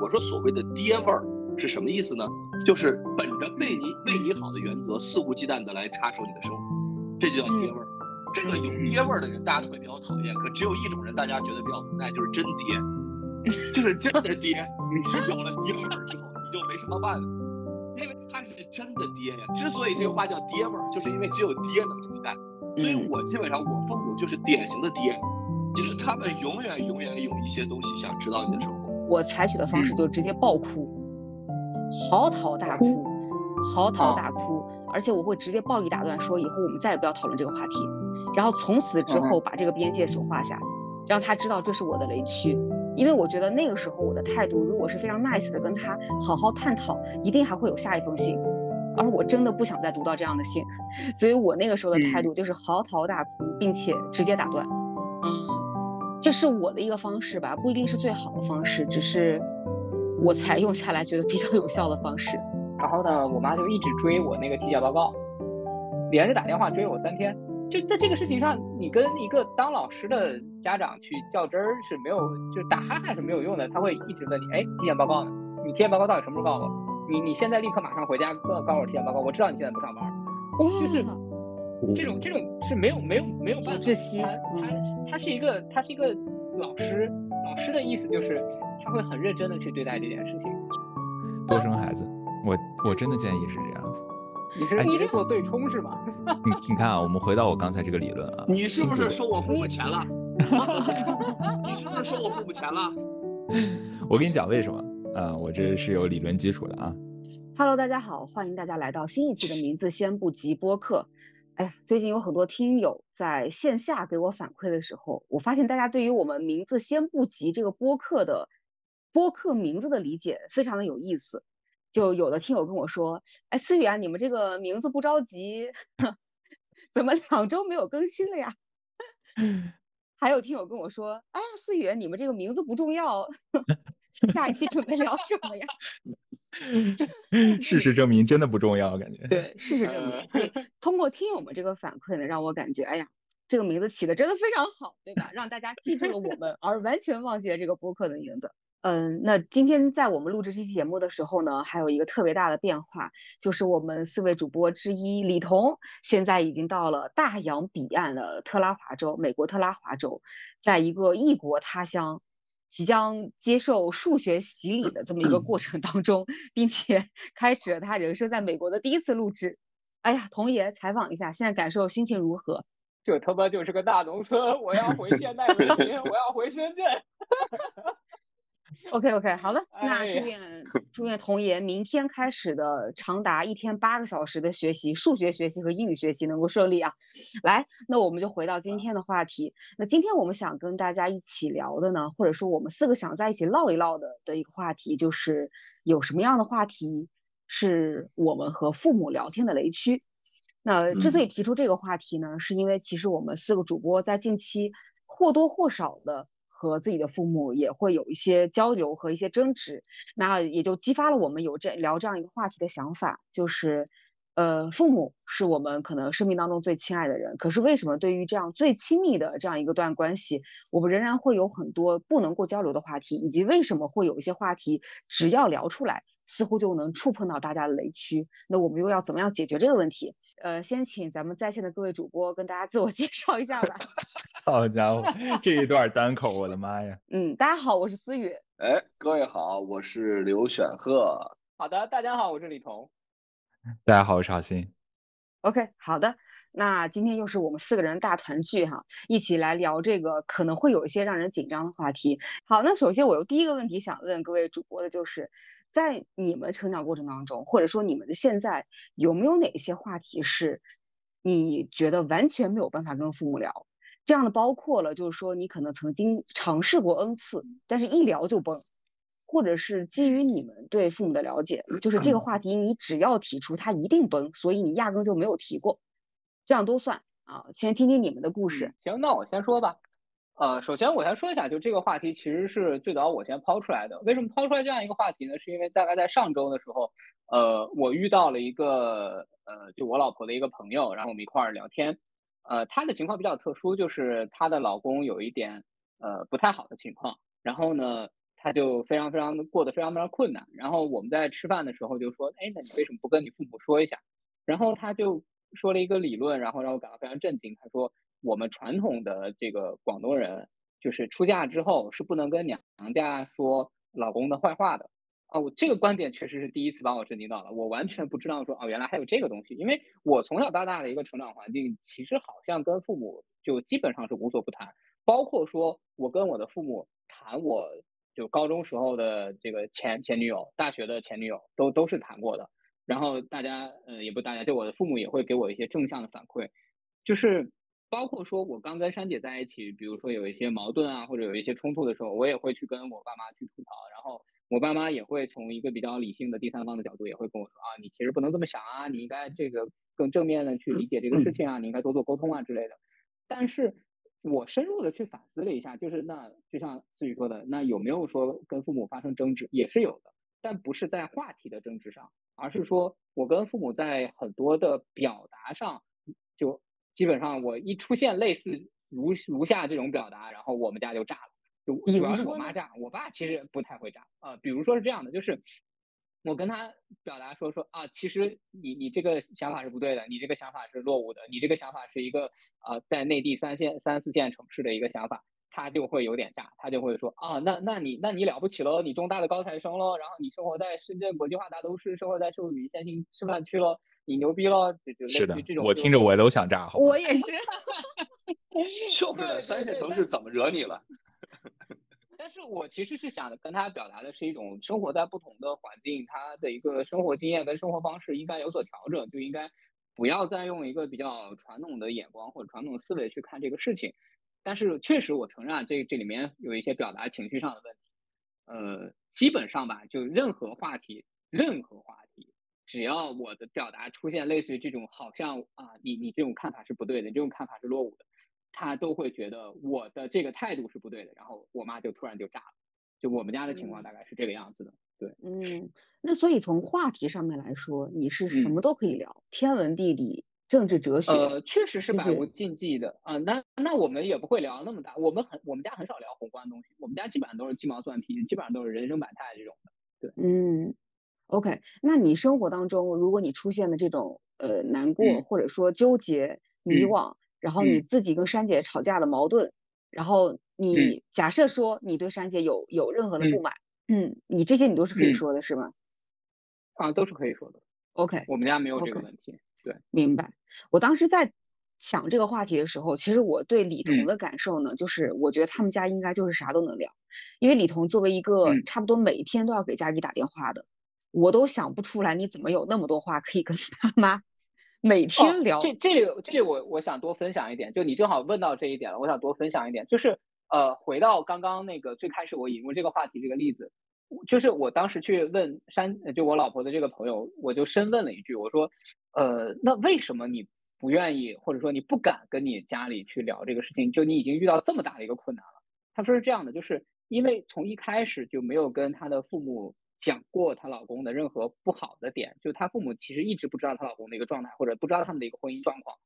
我说所谓的爹味儿是什么意思呢？就是本着为你为你好的原则，肆无忌惮的来插手你的生活，这就叫爹味儿。这个有爹味儿的人，大家都会比较讨厌。可只有一种人，大家觉得比较无奈，就是真爹，就是真的爹。你是有了爹味儿之后，你就没什么办法，因为他是真的爹呀。之所以这个话叫爹味儿，就是因为只有爹能这么干。所以我基本上我父母就是典型的爹，就是他们永远永远有一些东西想知道你的生活。我采取的方式就是直接爆哭，嚎啕大哭，嚎啕大哭，而且我会直接暴力打断，说以后我们再也不要讨论这个话题，然后从此之后把这个边界所画下，让他知道这是我的雷区。因为我觉得那个时候我的态度如果是非常 nice 的跟他好好探讨，一定还会有下一封信。而我真的不想再读到这样的信，所以我那个时候的态度就是嚎啕大哭，并且直接打断。嗯，这是我的一个方式吧，不一定是最好的方式，只是我采用下来觉得比较有效的方式。然后呢，我妈就一直追我那个体检报告，连着打电话追我三天。就在这个事情上，你跟一个当老师的家长去较真儿是没有，就打哈哈是没有用的。他会一直问你，哎，体检报告呢？你体检报告到底什么时候告诉我？你你现在立刻马上回家告告诉我体检报告，我知道你现在不上班，就是这种这种是没有没有没有办法。窒息。他他他是一个他是一个老师，老师的意思就是他会很认真的去对待这件事情。多生孩子，我我真的建议是这样子。你是你是做对冲是吧？你你看啊，我们回到我刚才这个理论啊，你是不是收我父母钱了？你是不是收我父母钱了？我跟你讲为什么。呃，我这是有理论基础的啊。Hello，大家好，欢迎大家来到新一期的名字先不急播客。哎呀，最近有很多听友在线下给我反馈的时候，我发现大家对于我们名字先不急这个播客的播客名字的理解非常的有意思。就有的听友跟我说，哎，思雨啊，你们这个名字不着急，怎么两周没有更新了呀？还有听友跟我说，哎，思雨，你们这个名字不重要。下一期准备聊什么呀？事实证明，真的不重要，感觉。对，事实证明，这通过听友们这个反馈呢，让我感觉，哎呀，这个名字起的真的非常好，对吧？让大家记住了我们，而完全忘记了这个播客的名字。嗯，那今天在我们录制这期节目的时候呢，还有一个特别大的变化，就是我们四位主播之一李彤，现在已经到了大洋彼岸的特拉华州，美国特拉华州，在一个异国他乡。即将接受数学洗礼的这么一个过程当中，并且 开始了他人生在美国的第一次录制。哎呀，童爷采访一下，现在感受心情如何？这他妈就是个大农村，我要回现代 文明，我要回深圳。OK OK，好了，那祝愿祝愿童爷明天开始的长达一天八个小时的学习，数学学习和英语学习能够顺利啊！来，那我们就回到今天的话题。那今天我们想跟大家一起聊的呢，或者说我们四个想在一起唠一唠的的一个话题，就是有什么样的话题是我们和父母聊天的雷区？那之所以提出这个话题呢，是因为其实我们四个主播在近期或多或少的。和自己的父母也会有一些交流和一些争执，那也就激发了我们有这聊这样一个话题的想法，就是，呃，父母是我们可能生命当中最亲爱的人，可是为什么对于这样最亲密的这样一个段关系，我们仍然会有很多不能够交流的话题，以及为什么会有一些话题只要聊出来？似乎就能触碰到大家的雷区，那我们又要怎么样解决这个问题？呃，先请咱们在线的各位主播跟大家自我介绍一下吧。好家伙，这一段单口，我的妈呀！嗯，大家好，我是思雨。哎，各位好，我是刘选鹤。好的，大家好，我是李彤。大家好，我是郝鑫。OK，好的，那今天又是我们四个人大团聚哈，一起来聊这个可能会有一些让人紧张的话题。好，那首先我有第一个问题想问各位主播的就是。在你们成长过程当中，或者说你们的现在，有没有哪些话题是你觉得完全没有办法跟父母聊？这样的包括了，就是说你可能曾经尝试过 N 次，但是一聊就崩，或者是基于你们对父母的了解，就是这个话题你只要提出，他一定崩，所以你压根就没有提过，这样都算啊。先听听你们的故事。行，那我先说吧。呃，首先我先说一下，就这个话题其实是最早我先抛出来的。为什么抛出来这样一个话题呢？是因为大概在上周的时候，呃，我遇到了一个呃，就我老婆的一个朋友，然后我们一块儿聊天。呃，她的情况比较特殊，就是她的老公有一点呃不太好的情况。然后呢，她就非常非常的过得非常非常困难。然后我们在吃饭的时候就说，哎，那你为什么不跟你父母说一下？然后他就说了一个理论，然后让我感到非常震惊。他说，我们传统的这个广东人，就是出嫁之后是不能跟娘家说老公的坏话的。啊，我这个观点确实是第一次把我震惊到了。我完全不知道说，哦，原来还有这个东西。因为我从小到大的一个成长环境，其实好像跟父母就基本上是无所不谈。包括说我跟我的父母谈，我就高中时候的这个前前女友，大学的前女友，都都是谈过的。然后大家，呃，也不大家，就我的父母也会给我一些正向的反馈，就是包括说我刚跟珊姐在一起，比如说有一些矛盾啊，或者有一些冲突的时候，我也会去跟我爸妈去吐槽，然后。我爸妈也会从一个比较理性的第三方的角度，也会跟我说啊，你其实不能这么想啊，你应该这个更正面的去理解这个事情啊，你应该多做沟通啊之类的。但是我深入的去反思了一下，就是那就像思雨说的，那有没有说跟父母发生争执，也是有的，但不是在话题的争执上，而是说我跟父母在很多的表达上，就基本上我一出现类似如如下这种表达，然后我们家就炸了。主要是我妈炸，我爸其实不太会炸啊。比如说是这样的，就是我跟他表达说说啊，其实你你这个想法是不对的，你这个想法是落伍的，你这个想法是一个啊在内地三线三四线城市的一个想法，他就会有点炸，他就会说啊，那那你那你了不起喽，你中大的高材生喽，然后你生活在深圳国际化大都市，生活在社会主义先进示范区喽，你牛逼喽，就就类似于这种。我听着我都想炸，我也是，就是三线城市怎么惹你了？但是我其实是想跟他表达的是一种生活在不同的环境，他的一个生活经验跟生活方式应该有所调整，就应该不要再用一个比较传统的眼光或者传统思维去看这个事情。但是确实我承认啊这这里面有一些表达情绪上的问题。呃，基本上吧，就任何话题，任何话题，只要我的表达出现类似于这种好像啊，你你这种看法是不对的，你这种看法是落伍的。他都会觉得我的这个态度是不对的，然后我妈就突然就炸了，就我们家的情况大概是这个样子的。对，嗯，那所以从话题上面来说，你是什么都可以聊，天文地理、政治哲学，呃，确实是百无禁忌的啊。那那我们也不会聊那么大，我们很我们家很少聊宏观的东西，我们家基本上都是鸡毛蒜皮，基本上都是人生百态这种的。对，嗯，OK，那你生活当中，如果你出现的这种呃难过或者说纠结、迷惘。然后你自己跟珊姐吵架的矛盾，然后你假设说你对珊姐有有任何的不满，嗯，你这些你都是可以说的，是吗？啊，都是可以说的。OK，我们家没有这个问题。对，明白。我当时在想这个话题的时候，其实我对李彤的感受呢，就是我觉得他们家应该就是啥都能聊，因为李彤作为一个差不多每天都要给家里打电话的，我都想不出来你怎么有那么多话可以跟他妈。每天聊这这里这里我我想多分享一点，就你正好问到这一点了，我想多分享一点，就是呃回到刚刚那个最开始我引入这个话题这个例子，就是我当时去问山就我老婆的这个朋友，我就深问了一句，我说呃那为什么你不愿意或者说你不敢跟你家里去聊这个事情？就你已经遇到这么大的一个困难了。他说是这样的，就是因为从一开始就没有跟他的父母。讲过她老公的任何不好的点，就她父母其实一直不知道她老公的一个状态，或者不知道他们的一个婚姻状况，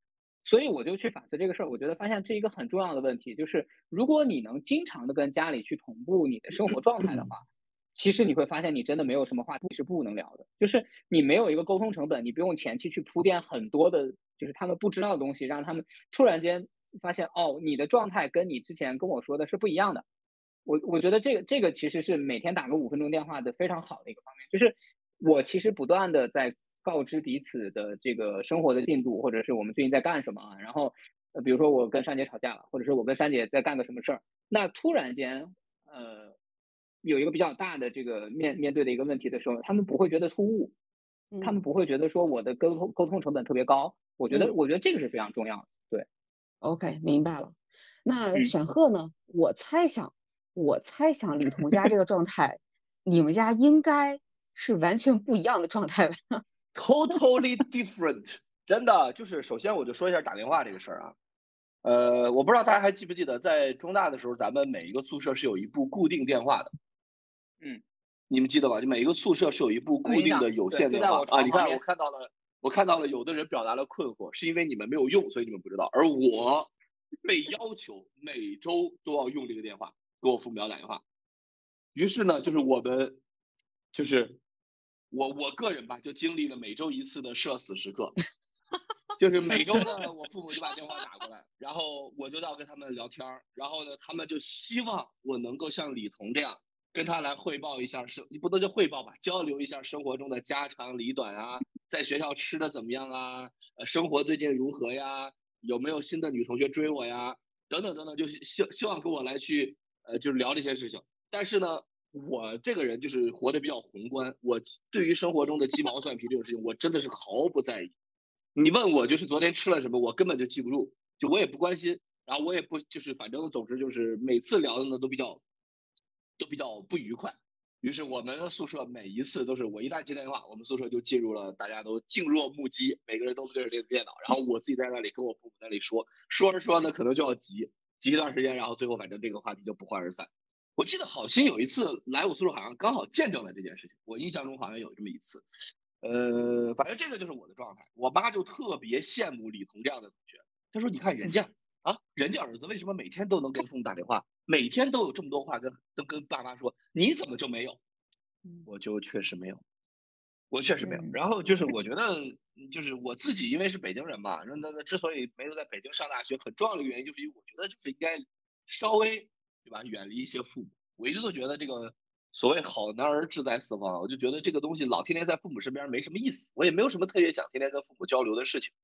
所以我就去反思这个事儿。我觉得发现这一个很重要的问题，就是如果你能经常的跟家里去同步你的生活状态的话，其实你会发现你真的没有什么话题是不能聊的，就是你没有一个沟通成本，你不用前期去铺垫很多的，就是他们不知道的东西，让他们突然间发现哦，你的状态跟你之前跟我说的是不一样的。我我觉得这个这个其实是每天打个五分钟电话的非常好的一个方面，就是我其实不断的在告知彼此的这个生活的进度，或者是我们最近在干什么啊。然后，呃，比如说我跟珊姐吵架了，或者是我跟珊姐在干个什么事儿，那突然间，呃，有一个比较大的这个面面对的一个问题的时候，他们不会觉得突兀，他们不会觉得说我的沟通沟通成本特别高。我觉得我觉得这个是非常重要的。对，OK，明白了。那沈鹤呢？我猜想。我猜想李彤家这个状态，你们家应该是完全不一样的状态吧？Totally different，真的就是。首先我就说一下打电话这个事儿啊，呃，我不知道大家还记不记得，在中大的时候，咱们每一个宿舍是有一部固定电话的。嗯，你们记得吧？就每一个宿舍是有一部固定的有线电话啊。你看，我看到了，我看到了，有的人表达了困惑，是因为你们没有用，所以你们不知道。而我被要求每周都要用这个电话。给我父母要打电话，于是呢，就是我们，就是我我个人吧，就经历了每周一次的社死时刻，就是每周呢，我父母就把电话打过来，然后我就要跟他们聊天儿，然后呢，他们就希望我能够像李彤这样跟他来汇报一下生，你不能叫汇报吧，交流一下生活中的家长里短啊，在学校吃的怎么样啊，呃，生活最近如何呀，有没有新的女同学追我呀，等等等等，就是希希望跟我来去呃，就是聊这些事情。但是呢，我这个人就是活得比较宏观，我对于生活中的鸡毛蒜皮这种事情，我真的是毫不在意。你问我就是昨天吃了什么，我根本就记不住，就我也不关心，然后我也不就是反正总之就是每次聊的呢都比较都比较不愉快。于是我们宿舍每一次都是我一旦接电话，我们宿舍就进入了大家都静若木鸡，每个人都对着这个电脑，然后我自己在那里跟我父母那里说，说着说着呢可能就要急急一段时间，然后最后反正这个话题就不欢而散。我记得好心有一次来我宿舍，好像刚好见证了这件事情。我印象中好像有这么一次，呃，反正这个就是我的状态。我妈就特别羡慕李彤这样的同学，她说：“你看人家啊，人家儿子为什么每天都能跟父母打电话，每天都有这么多话跟都跟爸妈说，你怎么就没有？”我就确实没有，我确实没有。然后就是我觉得，就是我自己因为是北京人嘛，那那那之所以没有在北京上大学，很重要的原因就是因为我觉得就是应该稍微。对吧？远离一些父母，我一直都觉得这个所谓好男儿志在四方，我就觉得这个东西老天天在父母身边没什么意思，我也没有什么特别想天天跟父母交流的事情。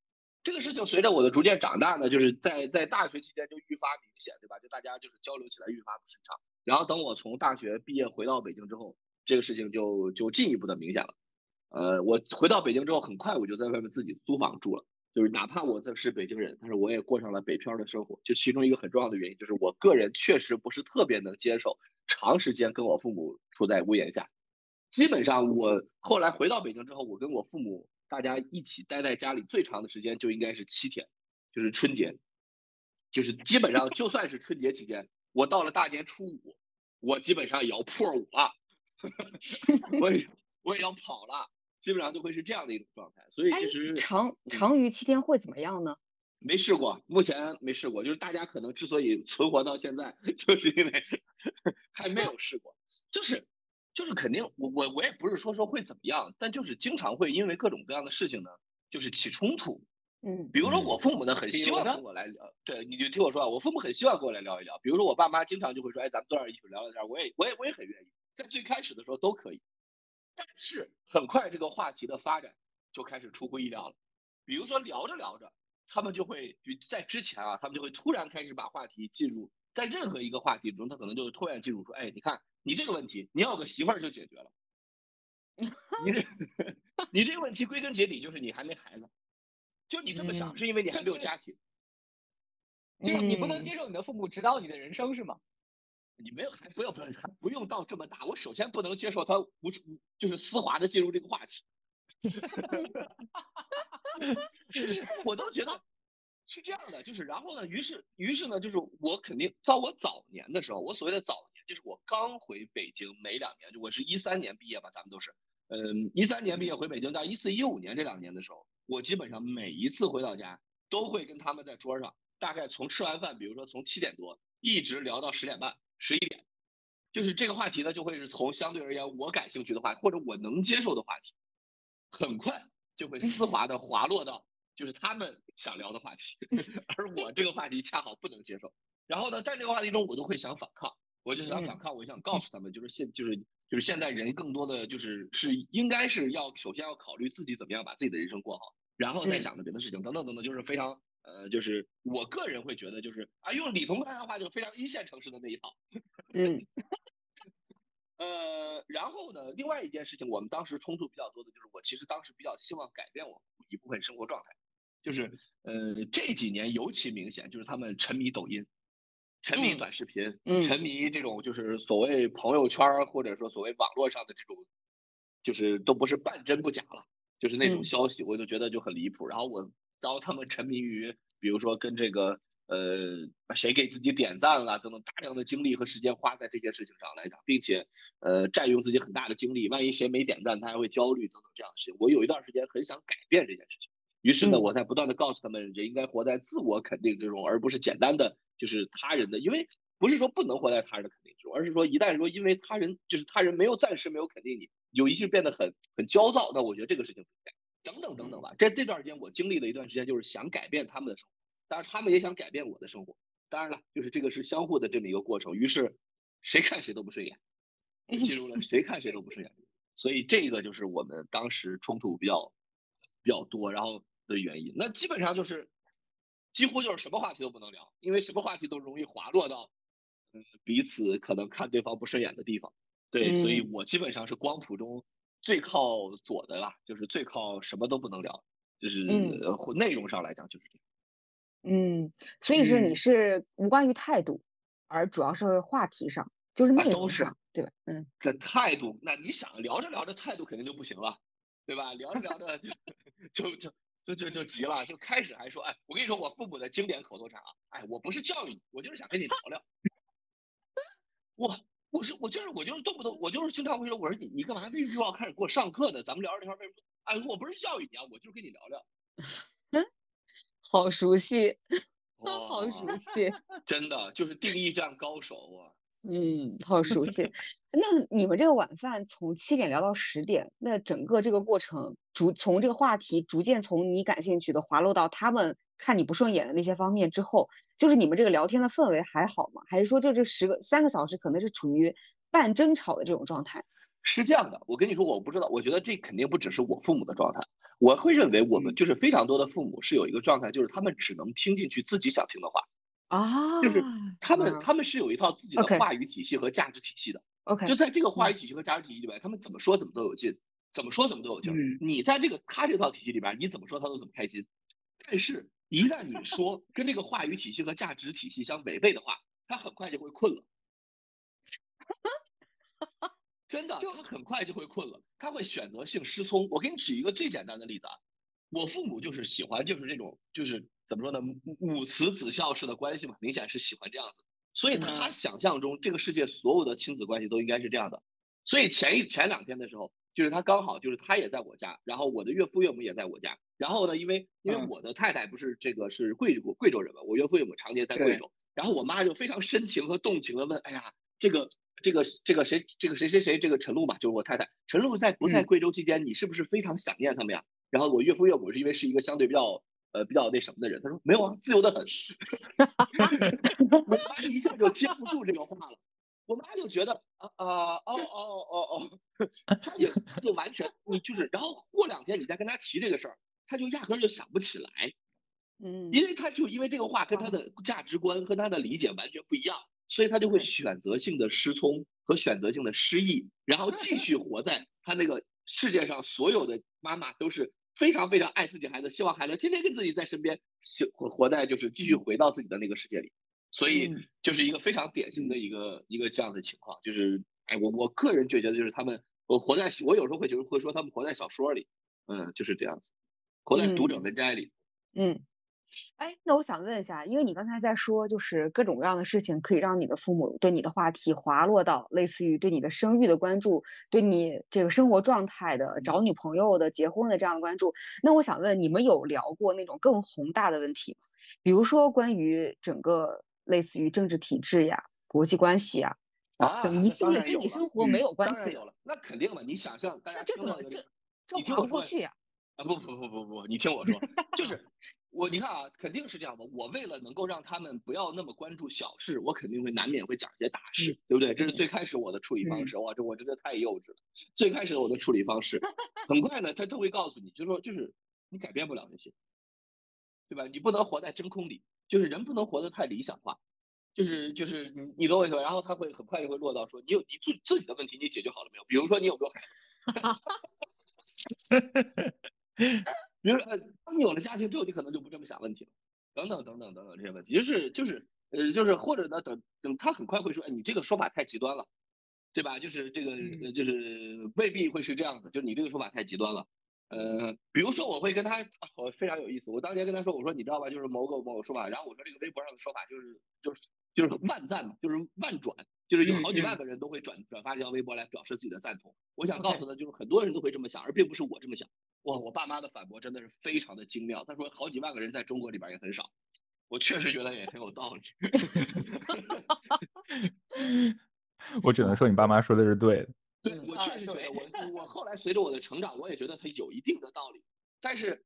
这个事情随着我的逐渐长大呢，就是在在大学期间就愈发明显，对吧？就大家就是交流起来愈发不顺畅。然后等我从大学毕业回到北京之后，这个事情就就进一步的明显了。呃，我回到北京之后，很快我就在外面自己租房住了。就是哪怕我这是北京人，但是我也过上了北漂的生活。就其中一个很重要的原因，就是我个人确实不是特别能接受长时间跟我父母住在屋檐下。基本上我后来回到北京之后，我跟我父母大家一起待在家里最长的时间就应该是七天，就是春节，就是基本上就算是春节期间，我到了大年初五，我基本上也要破五了，我也我也要跑了。基本上就会是这样的一种状态，所以其实长长于七天会怎么样呢？没试过，目前没试过。就是大家可能之所以存活到现在，就是因为还没有试过。就是就是肯定，我我我也不是说说会怎么样，但就是经常会因为各种各样的事情呢，就是起冲突。嗯，比如说我父母呢很希望跟我来聊，对，你就听我说啊，我父母很希望跟我来聊一聊。比如说我爸妈经常就会说，哎，咱们坐那儿一起聊聊天，我也我也我也很愿意，在最开始的时候都可以。但是很快这个话题的发展就开始出乎意料了，比如说聊着聊着，他们就会在之前啊，他们就会突然开始把话题进入在任何一个话题中，他可能就突然进入说，哎，你看你这个问题，你要有个媳妇儿就解决了，你这 你这个问题归根结底就是你还没孩子，就你这么想是因为你还没有家庭，就是你不能接受你的父母指导你的人生是吗？你没有还不要不要还不用到这么大，我首先不能接受他无就是丝滑的进入这个话题，我都觉得是这样的，就是然后呢，于是于是呢，就是我肯定在我早年的时候，我所谓的早年就是我刚回北京没两年，就我是一三年毕业吧，咱们都是，嗯，一三年毕业回北京，到一四一五年这两年的时候，我基本上每一次回到家都会跟他们在桌上，大概从吃完饭，比如说从七点多一直聊到十点半。十一点，就是这个话题呢，就会是从相对而言我感兴趣的话题或者我能接受的话题，很快就会丝滑的滑落到就是他们想聊的话题，而我这个话题恰好不能接受。然后呢，在这个话题中，我都会想反抗，我就想反抗，我想告诉他们，就是现就是就是现在人更多的就是是应该是要首先要考虑自己怎么样把自己的人生过好，然后再想着别的事情等等等等，就是非常。呃，就是我个人会觉得，就是啊，用李彤刚才的话，就非常一线城市的那一套。嗯。呃，然后呢，另外一件事情，我们当时冲突比较多的就是，我其实当时比较希望改变我一部分生活状态，就是呃这几年尤其明显，就是他们沉迷抖音，沉迷短视频，沉迷这种就是所谓朋友圈或者说所谓网络上的这种，就是都不是半真不假了，就是那种消息，我就觉得就很离谱。然后我。然后他们沉迷于，比如说跟这个呃谁给自己点赞了等等，大量的精力和时间花在这件事情上来讲，并且呃占用自己很大的精力。万一谁没点赞，他还会焦虑等等这样的事情。我有一段时间很想改变这件事情，于是呢，我在不断的告诉他们，人应该活在自我肯定之中，而不是简单的就是他人的。因为不是说不能活在他人的肯定之中，而是说一旦说因为他人就是他人没有暂时没有肯定你，有一句变得很很焦躁，那我觉得这个事情不应该。等等等等吧，在这段时间我经历了一段时间，就是想改变他们的生活，当然他们也想改变我的生活。当然了，就是这个是相互的这么一个过程。于是谁看谁都不顺眼，进入了谁看谁都不顺眼，所以这个就是我们当时冲突比较比较多，然后的原因。那基本上就是几乎就是什么话题都不能聊，因为什么话题都容易滑落到嗯彼此可能看对方不顺眼的地方。对，所以我基本上是光谱中。最靠左的啦，就是最靠什么都不能聊，就是内容上来讲就是这样。嗯，所以是你是无关于态度，而主要是话题上，就是内容上，对吧？嗯，这态度，那你想聊着聊着态度肯定就不行了，对吧？聊着聊着就就就就就就急了，就开始还说，哎，我跟你说我父母的经典口头禅啊，哎，我不是教育你，我就是想跟你聊聊。我。我是我就是我就是动不动我就是经常会说我说你你干嘛为什么要开始给我上课呢？咱们聊着聊着为什么？哎，我不是教育你啊，我就是跟你聊聊。好熟悉，好熟悉，真的就是定义战高手啊。嗯，好熟悉。那你们这个晚饭从七点聊到十点，那整个这个过程逐从这个话题逐渐从你感兴趣的滑落到他们。看你不顺眼的那些方面之后，就是你们这个聊天的氛围还好吗？还是说就这十个三个小时可能是处于半争吵的这种状态？是这样的，我跟你说，我不知道，我觉得这肯定不只是我父母的状态。我会认为我们就是非常多的父母是有一个状态，就是他们只能听进去自己想听的话啊，就是他们他们是有一套自己的话语体系和价值体系的。OK，就在这个话语体系和价值体系里边，他们怎么说怎么都有劲，怎么说怎么都有劲。你在这个他这套体系里边，你怎么说他都怎么开心。但是。一旦你说跟这个话语体系和价值体系相违背的话，他很快就会困了。真的，他很快就会困了，他会选择性失聪。我给你举一个最简单的例子啊，我父母就是喜欢就是这种就是怎么说呢，母慈子孝式的关系嘛，明显是喜欢这样子。所以他想象中这个世界所有的亲子关系都应该是这样的。所以前一前两天的时候。就是他刚好就是他也在我家，然后我的岳父岳母也在我家，然后呢，因为因为我的太太不是这个是贵州贵州人嘛，我岳父岳母常年在贵州，然后我妈就非常深情和动情的问，哎呀，这个这个这个谁这个谁谁谁这个陈露吧，就是我太太，陈露在不在贵州期间，你是不是非常想念他们呀？然后我岳父岳母是因为是一个相对比较呃比较那什么的人，他说没有啊，自由的很，我妈一下就接不住这个话了。我妈就觉得啊啊哦哦哦哦，她也就完全你就是，然后过两天你再跟她提这个事儿，她就压根儿就想不起来，嗯，因为她就因为这个话跟她的价值观和她的理解完全不一样，所以她就会选择性的失聪和选择性的失忆，然后继续活在她那个世界上所有的妈妈都是非常非常爱自己孩子，希望孩子天天跟自己在身边，活活在就是继续回到自己的那个世界里。所以就是一个非常典型的一个一个这样的情况，就是哎，我我个人就觉得就是他们，我活在我有时候会觉得会说他们活在小说里，嗯，就是这样子，活在读者文摘里。嗯，哎，那我想问一下，因为你刚才在说，就是各种各样的事情可以让你的父母对你的话题滑落到类似于对你的生育的关注，对你这个生活状态的、找女朋友的、结婚的这样的关注。那我想问，你们有聊过那种更宏大的问题吗？比如说关于整个。类似于政治体制呀、国际关系呀，啊，等一系列跟你生活没有关系。有了，那肯定嘛。你想象大家这怎么这这划不过去呀？啊不不不不不，你听我说，就是我你看啊，肯定是这样的。我为了能够让他们不要那么关注小事，我肯定会难免会讲一些大事，对不对？这是最开始我的处理方式。哇，这我真的太幼稚了。最开始我的处理方式，很快呢，他都会告诉你，就说就是你改变不了那些，对吧？你不能活在真空里。就是人不能活得太理想化，就是就是你你懂我意思吧？然后他会很快就会落到说，你有你自自己的问题你解决好了没有？比如说你有没有？比如说呃，当你有了家庭之后，你可能就不这么想问题了，等等等等等等这些问题，就是就是呃就是或者呢等等他很快会说，哎你这个说法太极端了，对吧？就是这个就是未必会是这样的，就是你这个说法太极端了。呃，比如说我会跟他，我非常有意思。我当年跟他说，我说你知道吧，就是某个某个说法，然后我说这个微博上的说法就是就是就是万赞嘛，就是万转，就是有好几万个人都会转转发这条微博来表示自己的赞同。我想告诉他，就是很多人都会这么想，而并不是我这么想。哇，我爸妈的反驳真的是非常的精妙。他说好几万个人在中国里边也很少，我确实觉得也很有道理。我只能说你爸妈说的是对的。对，我确实觉得我我后来随着我的成长，我也觉得它有一定的道理。但是，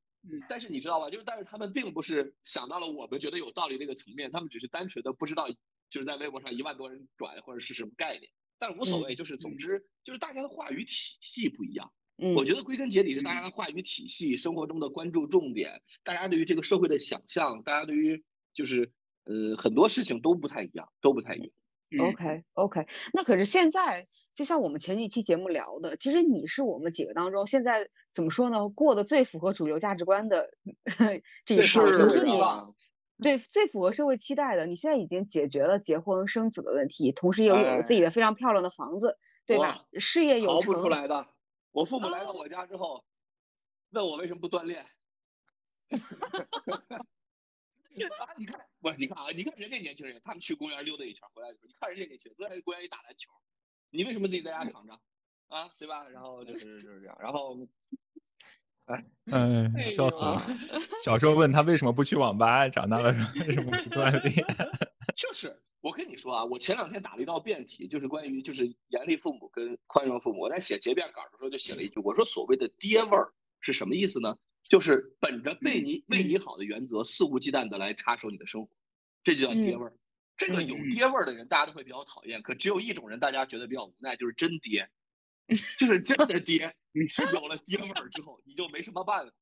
但是你知道吧？就是但是他们并不是想到了我们觉得有道理这个层面，他们只是单纯的不知道，就是在微博上一万多人转或者是什么概念。但是无所谓，就是总之就是大家的话语体系不一样。嗯，我觉得归根结底是大家的话语体系、生活中的关注重点、大家对于这个社会的想象、大家对于就是呃很多事情都不太一样，都不太一样。OK OK，那可是现在就像我们前几期节目聊的，其实你是我们几个当中现在怎么说呢，过得最符合主流价值观的 这一套，就是你对最符合社会期待的。你现在已经解决了结婚生子的问题，同时又有了自己的非常漂亮的房子，对吧？事业有成。逃不出来的。我父母来到我家之后，问我为什么不锻炼。啊，你看，不是你看啊，你看人家年轻人，他们去公园溜达一圈回来的时候，你看人家年轻人都在公园里打篮球，你为什么自己在家躺着？啊，对吧？然后就是 就是这样，然后，哎，哎，笑死了。小时候问他为什么不去网吧，长大了说为什么不锻炼？就是。我跟你说啊，我前两天打了一道辩题，就是关于就是严厉父母跟宽容父母。我在写结辩稿的时候就写了一句，我说所谓的爹味儿是什么意思呢？就是本着为你为你好的原则，肆无忌惮的来插手你的生活，这就叫爹味儿。这个有爹味儿的人，大家都会比较讨厌。可只有一种人，大家觉得比较无奈，就是真爹，就是真的爹。你是有了爹味儿之后，你就没什么办法，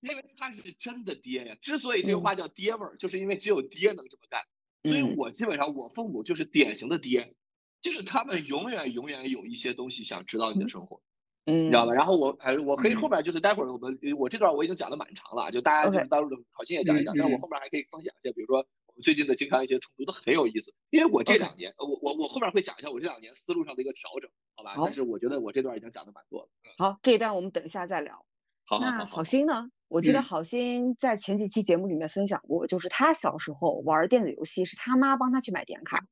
因为他是真的爹呀。之所以这个话叫爹味儿，就是因为只有爹能这么干。所以我基本上，我父母就是典型的爹，就是他们永远永远有一些东西想知道你的生活，嗯，你知道吧？然后我哎，我可以后面就是待会儿我们我这段我已经讲的蛮长了，就大家就是当的好心也讲一讲，但我后面还可以分享一些，比如说我们最近的经常一些冲突都很有意思，因为我这两年，我我我后面会讲一下我这两年思路上的一个调整，好吧？但是我觉得我这段已经讲的蛮多了。好，这一段我们等一下再聊。好，那好心呢？我记得好心在前几期节目里面分享过，就是他小时候玩电子游戏是他妈帮他去买点卡，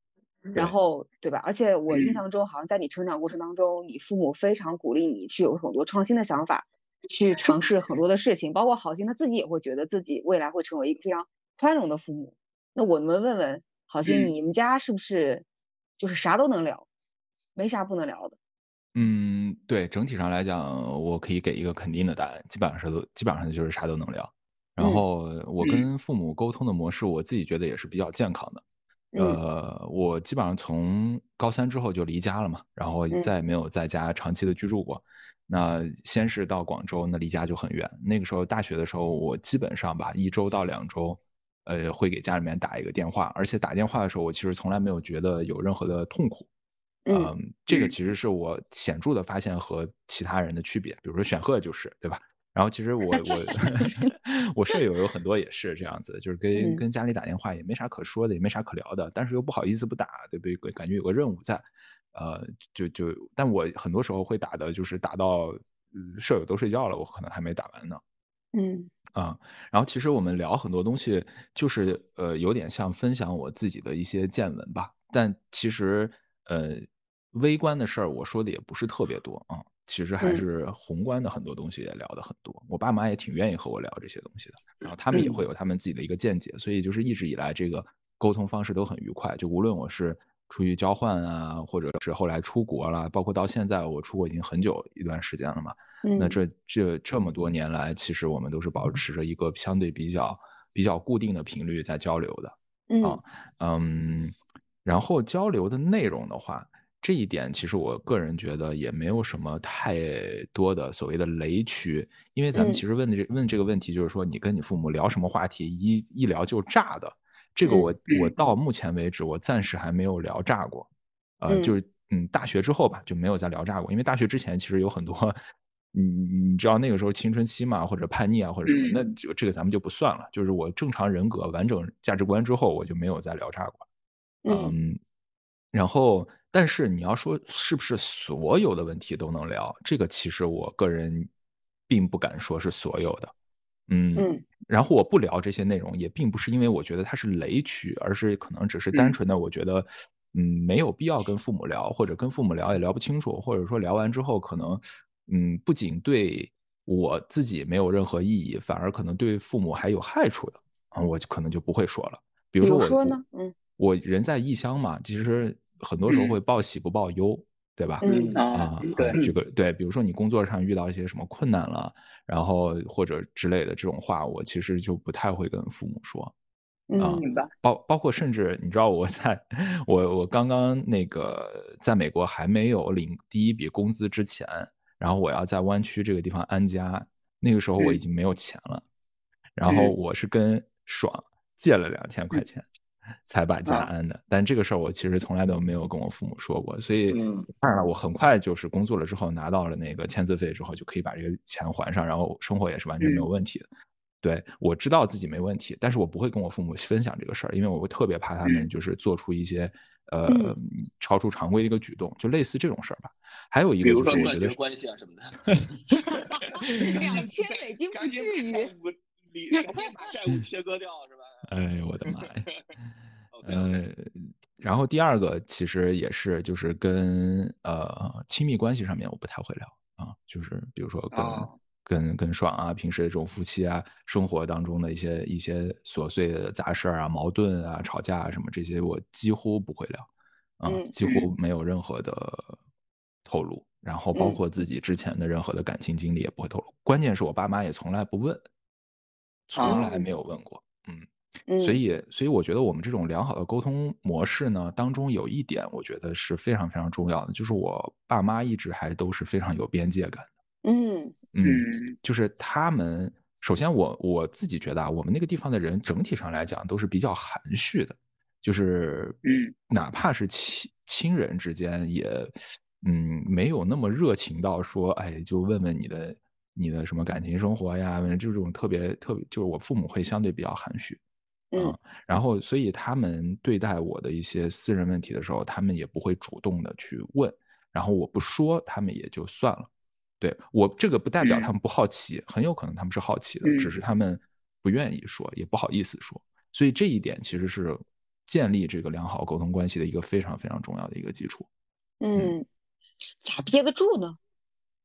然后对吧？而且我印象中好像在你成长过程当中，你父母非常鼓励你去有很多创新的想法，去尝试很多的事情，包括好心他自己也会觉得自己未来会成为一个非常宽容的父母。那我们问问好心，你们家是不是就是啥都能聊，没啥不能聊的？嗯，对，整体上来讲，我可以给一个肯定的答案，基本上是都基本上就是啥都能聊。然后我跟父母沟通的模式，我自己觉得也是比较健康的。呃，我基本上从高三之后就离家了嘛，然后再也没有在家长期的居住过。那先是到广州，那离家就很远。那个时候大学的时候，我基本上吧一周到两周，呃，会给家里面打一个电话，而且打电话的时候，我其实从来没有觉得有任何的痛苦。嗯，这个其实是我显著的发现和其他人的区别。比如说选赫就是，对吧？然后其实我我 我舍友有很多也是这样子，就是跟跟家里打电话也没啥可说的，也没啥可聊的，但是又不好意思不打，对不对？感觉有个任务在，呃，就就，但我很多时候会打的，就是打到舍友都睡觉了，我可能还没打完呢。嗯啊，然后其实我们聊很多东西，就是呃，有点像分享我自己的一些见闻吧，但其实呃。微观的事儿，我说的也不是特别多啊，其实还是宏观的很多东西也聊的很多。我爸妈也挺愿意和我聊这些东西的，然后他们也会有他们自己的一个见解，所以就是一直以来这个沟通方式都很愉快。就无论我是出于交换啊，或者是后来出国了，包括到现在我出国已经很久一段时间了嘛，那这这这么多年来，其实我们都是保持着一个相对比较比较固定的频率在交流的啊，嗯，然后交流的内容的话。这一点其实我个人觉得也没有什么太多的所谓的雷区，因为咱们其实问的这问这个问题就是说，你跟你父母聊什么话题，一一聊就炸的。这个我我到目前为止我暂时还没有聊炸过，呃，就是嗯大学之后吧就没有再聊炸过，因为大学之前其实有很多，你你知道那个时候青春期嘛，或者叛逆啊或者什么，那就这个咱们就不算了。就是我正常人格、完整价值观之后，我就没有再聊炸过，嗯，然后。但是你要说是不是所有的问题都能聊？这个其实我个人并不敢说是所有的，嗯，然后我不聊这些内容，也并不是因为我觉得它是雷区，而是可能只是单纯的我觉得，嗯，没有必要跟父母聊，或者跟父母聊也聊不清楚，或者说聊完之后可能，嗯，不仅对我自己没有任何意义，反而可能对父母还有害处的啊，我就可能就不会说了。比比如说我我说呢？嗯我人在异乡嘛，其实很多时候嗯会报喜不报忧，对吧？嗯啊啊，对啊举个对，比如说你工作上遇到一些什么困难了，然后或者之类的这种话，我其实就不太会跟父母说。啊嗯明白。包包括甚至你知道我在我我刚刚那个在美国还没有领第一笔工资之前，然后我要在湾区这个地方安家，那个时候我已嗯经没有钱了，然后嗯我是跟爽借了两千块钱才把家啊安的，但这个事儿我其实从来都没有跟我父母说过，所以嗯当然了，我很快就是工作了之后拿到了那个签字费之后，就可以把这个钱还上，然后生活也是完全没有嗯问题的。对，我知道自己没问题，但是我不会跟我父母分享这个事儿，因为我会特别怕他们嗯就是做出一些呃嗯超出常规的一个举动，就类似这种事儿吧。还有一比个就是我觉得关系啊什么的。两千美金不至于理，赶紧把债务切割掉是吧？哎呦我的妈呀！呃，然后第二个其实也是就是跟呃亲密关系上面我不太会聊啊，就是比如说跟、哦跟跟爽啊，平时这种夫妻啊，生活当中的一些一些琐碎的杂事儿啊、矛盾啊、吵架啊什么这些，我几乎不会聊啊，嗯几乎没有任何的透露，然后包嗯括自己之前的任何的感情经历也不会透露。关键是我爸妈也从来不问，从来没有问过，嗯。嗯。所以，所以我觉得我们这种良好的沟通模式呢，当中有一点我觉得是非常非常重要的，就是我爸妈一直还都是非常有边界感的。嗯。嗯，嗯。就是他们首先我我自己觉得啊，我们那个地方的人整体上来讲都是比较含蓄的，就是嗯，哪怕是亲亲人之间也嗯没有那么热情到说，哎，就问问你的你的什么感情生活呀，这种特别特别，就是我父母会相对比较含蓄。嗯嗯，然后所以他们对待我的一些私人问题的时候，他们也不会主动的去问，然后我不说，他们也就算了。对我这个不代表他们不好奇，很有可能他们是好奇的，嗯只是他们不愿意说，也不好意思说。所以这一点其实是建立这个良好沟通关系的一个非常非常重要的一个基础。嗯，咋憋得住呢？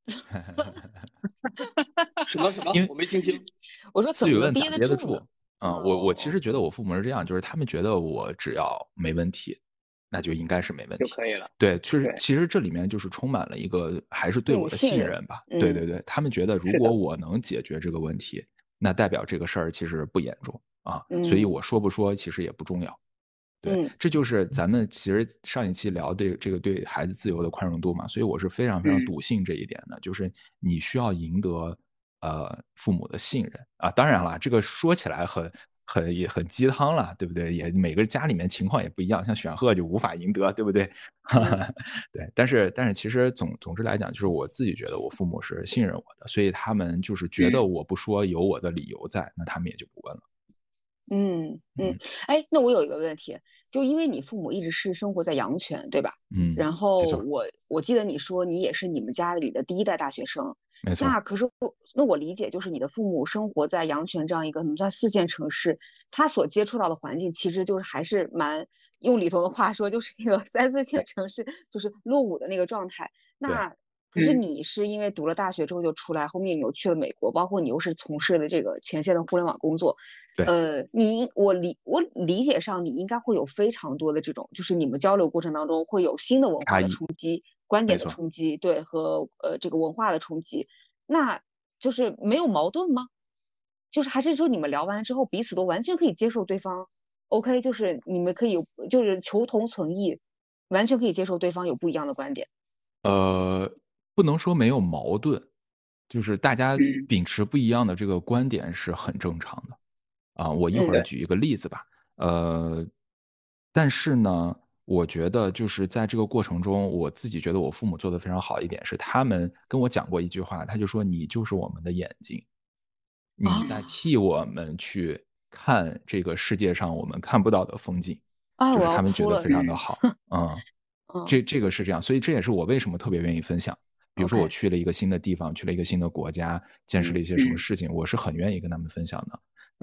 什么什么因为？我没听清。我说怎么思雨问咋憋憋得住得住呢？？啊、我我其实觉得我父母是这样，就是他们觉得我只要没问题，那就应该是没问题。就可以了。对，其实对其实这里面就是充满了一个还是对对我的信任吧。对对嗯对，他们觉得如果我能解决这个问题，那代表这个事儿其实不严重啊，所以嗯我说不说其实也不重要。对，嗯这就是咱们其实上一期聊对这个对孩子自由的宽容度嘛，所以我是非常非常嗯笃信这一点的，就是你需要赢得呃父母的信任啊。当然了，这个说起来很很也很鸡汤了，对不对？也每个家里面情况也不一样，像选赫就无法赢得，对不对？对，但是但是其实总总之来讲，就是我自己觉得我父母是信任我的，所以他们就是觉得嗯我不说有我的理由在，那他们也就不问了。嗯嗯嗯，哎，那我有一个问题，就因为你父母一直是生活在阳泉，对吧？嗯，然后我我记得你说你也是你们家里的第一代大学生，没错。那可是我那我理解就是你的父母生活在阳泉这样一个怎么算四线城市，他所接触到的环境其实就是还是蛮用里头的话说就是那个 三四线城市就是落伍的那个状态。那可是嗯。你是因为读了大学之后就出来，后面你又去了美国，包括你又是从事的这个前线的互联网工作，对。呃，你我理我理解上你应该会有非常多的这种，就是你们交流过程当中会有新的文化的冲击、观点的冲击，对和呃这个文化的冲击，那就是没有矛盾吗？就是还是说你们聊完之后彼此都完全可以接受对方，OK，就是你们可以就是求同存异，完全可以接受对方有不一样的观点。呃，不能说没有矛盾，就是大家嗯秉持不一样的这个观点是很正常的。啊，我一会儿举一个例子吧。呃，但是呢，我觉得就是在这个过程中，我自己觉得我父母做的非常好一点是，他们跟我讲过一句话，他就说：“你就是我们的眼睛，你在啊替我们去看这个世界上我们看不到的风景。”哎，就是他们觉得。非常的好，嗯。嗯这这个是这样，所以这也是我为什么特别愿意分享。比如说我去了一个新的地方，去了一个新的国家，见识了一些什么嗯事情，我是很愿意跟他们分享的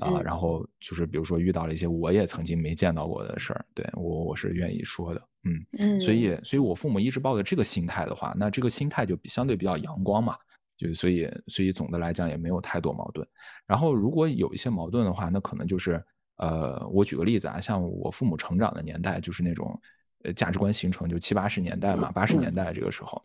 啊。嗯然后就是比如说遇到了一些我也曾经没见到过的事儿，对我我是愿意说的，嗯。嗯，所以所以我父母一直抱着这个心态的话，那这个心态就相对比较阳光嘛，就所以所以总的来讲也没有太多矛盾。然后如果有一些矛盾的话，那可能就是呃，我举个例子啊，像我父母成长的年代，就是那种呃价值观形成就七八十年代嘛，八十年代这个时候，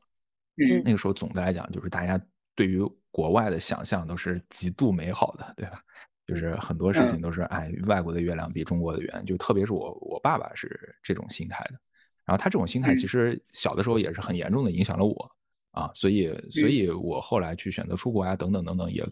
嗯那个时候总的来讲，就是大家对于国外的想象都是极度美好的，对吧？就是很多事情都是哎，外国的月亮比中国的圆，就特别是我我爸爸是这种心态的，然后他这种心态其实小的时候也是很严重的影响了我啊，所以所以我后来去选择出国啊等等等等，也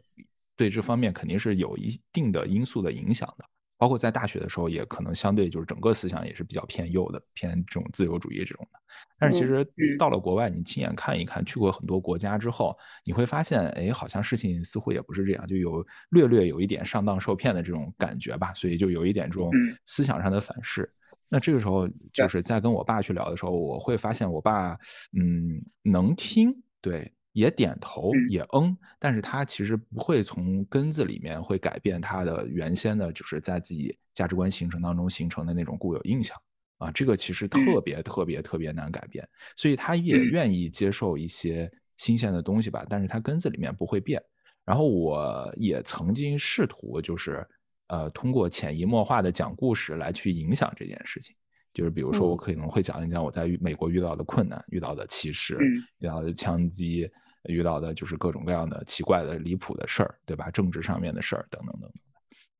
对这方面肯定是有一定的因素的影响的。包括在大学的时候，也可能相对就是整个思想也是比较偏右的，偏这种自由主义这种的。但是其实到了国外，你亲眼看一看，去过很多国家之后，你会发现，哎，好像事情似乎也不是这样，就有略略有一点上当受骗的这种感觉吧。所以就有一点这种思想上的反噬。那这个时候，就是在跟我爸去聊的时候，我会发现我爸，嗯，能听，对。也点头，也嗯，但是他其实不会从根子里面会改变他的原先的，就是在自己价值观形成当中形成的那种固有印象。啊，这个其实特别特别特别难改变，所以他也愿意接受一些新鲜的东西吧，但是他根子里面不会变。然后我也曾经试图就是呃通过潜移默化的讲故事来去影响这件事情，就是比如说我可能会讲一讲我在美国遇到的困难、遇到的歧视、遇到的枪击。遇到的就是各种各样的奇怪的、离谱的事儿，对吧？政治上面的事儿等等等等。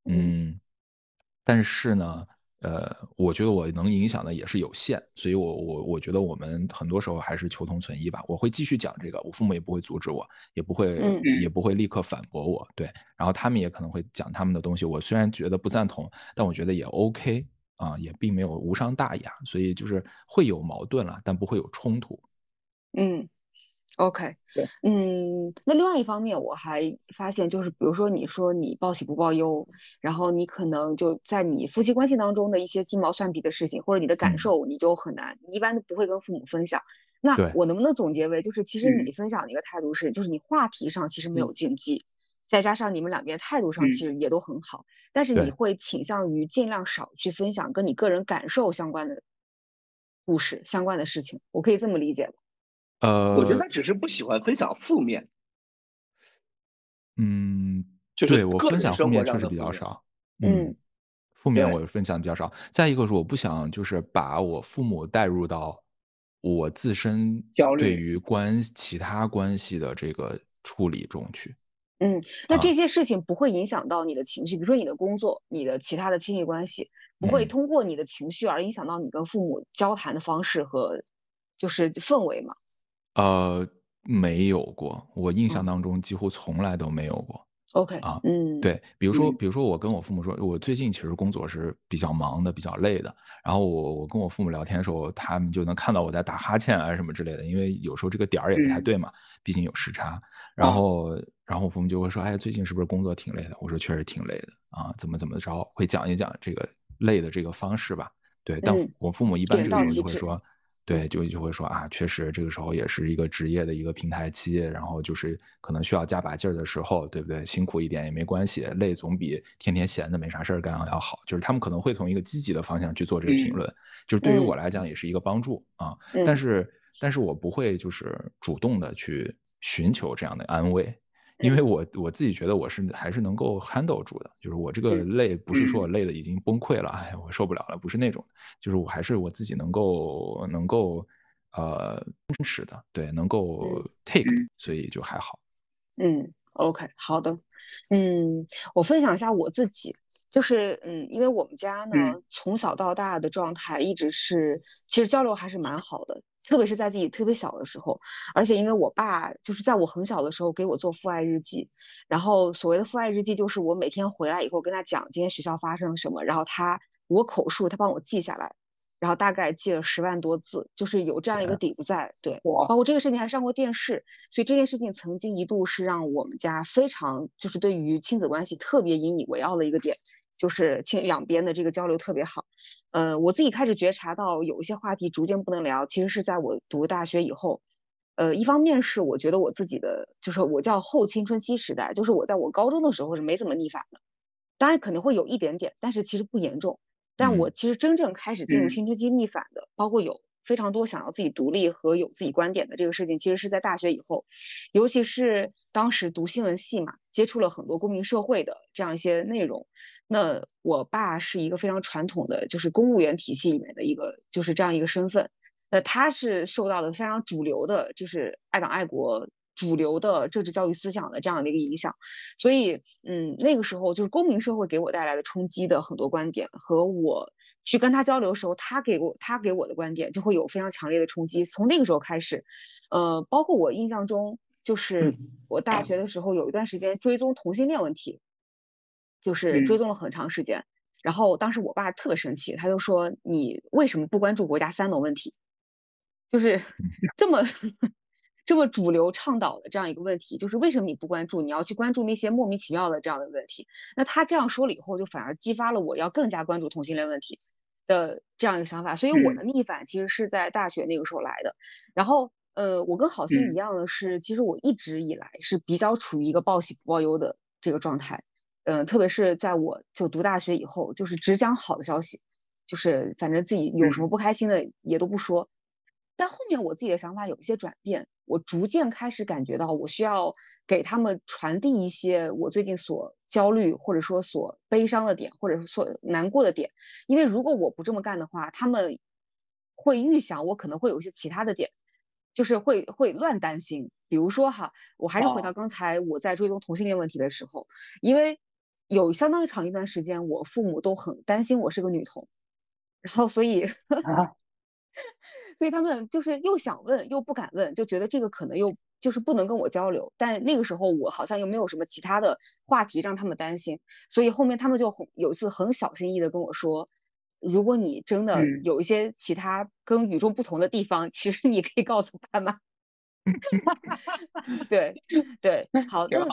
嗯，但是呢，呃，我觉得我能影响的也是有限，所以我我我觉得我们很多时候还是求同存异吧。我会继续讲这个，我父母也不会阻止我，也不会也不会立刻反驳我。对，然后他们也可能会讲他们的东西，我虽然觉得不赞同，但我觉得也 OK 啊，也并没有无伤大雅，所以就是会有矛盾了，但不会有冲突。嗯。OK，对，嗯，那另外一方面，我还发现就是，比如说你说你报喜不报忧，然后你可能就在你夫妻关系当中的一些鸡毛蒜皮的事情，或者你的感受，你就很难，你一般都不会跟父母分享。那我能不能总结为，就是其实你分享的一个态度是，就是你话题上其实没有禁忌，再加上你们两边态度上其实也都很好，但是你会倾向于尽量少去分享跟你个人感受相关的故事、相关的事情，我可以这么理解吗？呃，我觉得他只是不喜欢分享负面。嗯，就是对我分享负面确实比较少。嗯，负面我分享比较少。再一个是我不想就是把我父母带入到我自身对于关其他关系的这个处理中去。嗯，那这些事情不会影响到你的情绪，比如说你的工作、你的其他的亲密关系，不会通过你的情绪而影响到你跟父母交谈的方式和就是氛围吗？呃，没有过，我印象当中几乎从来都没有过。OK，啊，嗯，对，比如说，比如说我跟我父母说，我最近其实工作是比较忙的，比较累的。然后我我跟我父母聊天的时候，他们就能看到我在打哈欠啊什么之类的，因为有时候这个点儿也不太对嘛，毕竟有时差。然后，然后我父母就会说，哎，最近是不是工作挺累的？我说确实挺累的啊，怎么怎么着，会讲一讲这个累的这个方式吧。对，但我父母一般这个时候就会说。对，就就会说啊，确实这个时候也是一个职业的一个平台期，然后就是可能需要加把劲儿的时候，对不对？辛苦一点也没关系，累总比天天闲的没啥事儿干要好。就是他们可能会从一个积极的方向去做这个评论，就是对于我来讲也是一个帮助啊。但是，但是我不会就是主动的去寻求这样的安慰。因为我我自己觉得我是还是能够 handle 住的，就是我这个累不是说我累的已经崩溃了，哎，我受不了了，不是那种，就是我还是我自己能够能够呃坚持的，对，能够 take，所以就还好。嗯，OK，好的。嗯，我分享一下我自己，就是嗯，因为我们家呢从小到大的状态一直是，其实交流还是蛮好的，特别是在自己特别小的时候，而且因为我爸就是在我很小的时候给我做父爱日记，然后所谓的父爱日记就是我每天回来以后跟他讲今天学校发生了什么，然后他我口述，他帮我记下来。然后大概记了十万多字，就是有这样一个底子在，对，包括这个事情还上过电视，所以这件事情曾经一度是让我们家非常就是对于亲子关系特别引以为傲的一个点，就是亲两边的这个交流特别好。呃，我自己开始觉察到有一些话题逐渐不能聊，其实是在我读大学以后。呃，一方面是我觉得我自己的就是我叫后青春期时代，就是我在我高中的时候是没怎么逆反的，当然可能会有一点点，但是其实不严重。但我其实真正开始进入青春期逆反的，包括有非常多想要自己独立和有自己观点的这个事情，其实是在大学以后，尤其是当时读新闻系嘛，接触了很多公民社会的这样一些内容。那我爸是一个非常传统的，就是公务员体系里面的一个，就是这样一个身份。那他是受到的非常主流的，就是爱党爱国主流的政治教育思想的这样的一个影响。所以，嗯，那个时候就是公民社会给我带来的冲击的很多观点，和我去跟他交流的时候，他给我他给我的观点就会有非常强烈的冲击。从那个时候开始，呃，包括我印象中，就是我大学的时候有一段时间追踪同性恋问题。就是追踪了很长时间，然后当时我爸特别生气，他就说：“你为什么不关注国家三农问题？就是 这么这么主流倡导的这样一个问题，就是为什么你不关注？你要去关注那些莫名其妙的这样的问题？那他这样说了以后，就反而激发了我要更加关注同性恋问题的这样一个想法。所以我的逆反其实是在大学那个时候来的。然后，呃，我跟郝鑫一样的是，其实我一直以来是比较处于一个报喜不报忧的这个状态。”嗯，特别是在我就读大学以后，就是只讲好的消息，就是反正自己有什么不开心的也都不说。但后面我自己的想法有一些转变，我逐渐开始感觉到我需要给他们传递一些我最近所焦虑或者说所悲伤的点，或者说所难过的点。因为如果我不这么干的话，他们会预想我可能会有一些其他的点，就是会会乱担心。比如说哈，我还是回到刚才我在追踪同性恋问题的时候，因为。有相当长一段时间，我父母都很担心我是个女同，然后所以，所以他们就是又想问又不敢问，就觉得这个可能又就是不能跟我交流。但那个时候我好像又没有什么其他的话题让他们担心，所以后面他们就有一次很小心翼翼的跟我说，如果你真的有一些其他跟与众不同的地方，其实你可以告诉爸妈。对 对，好，那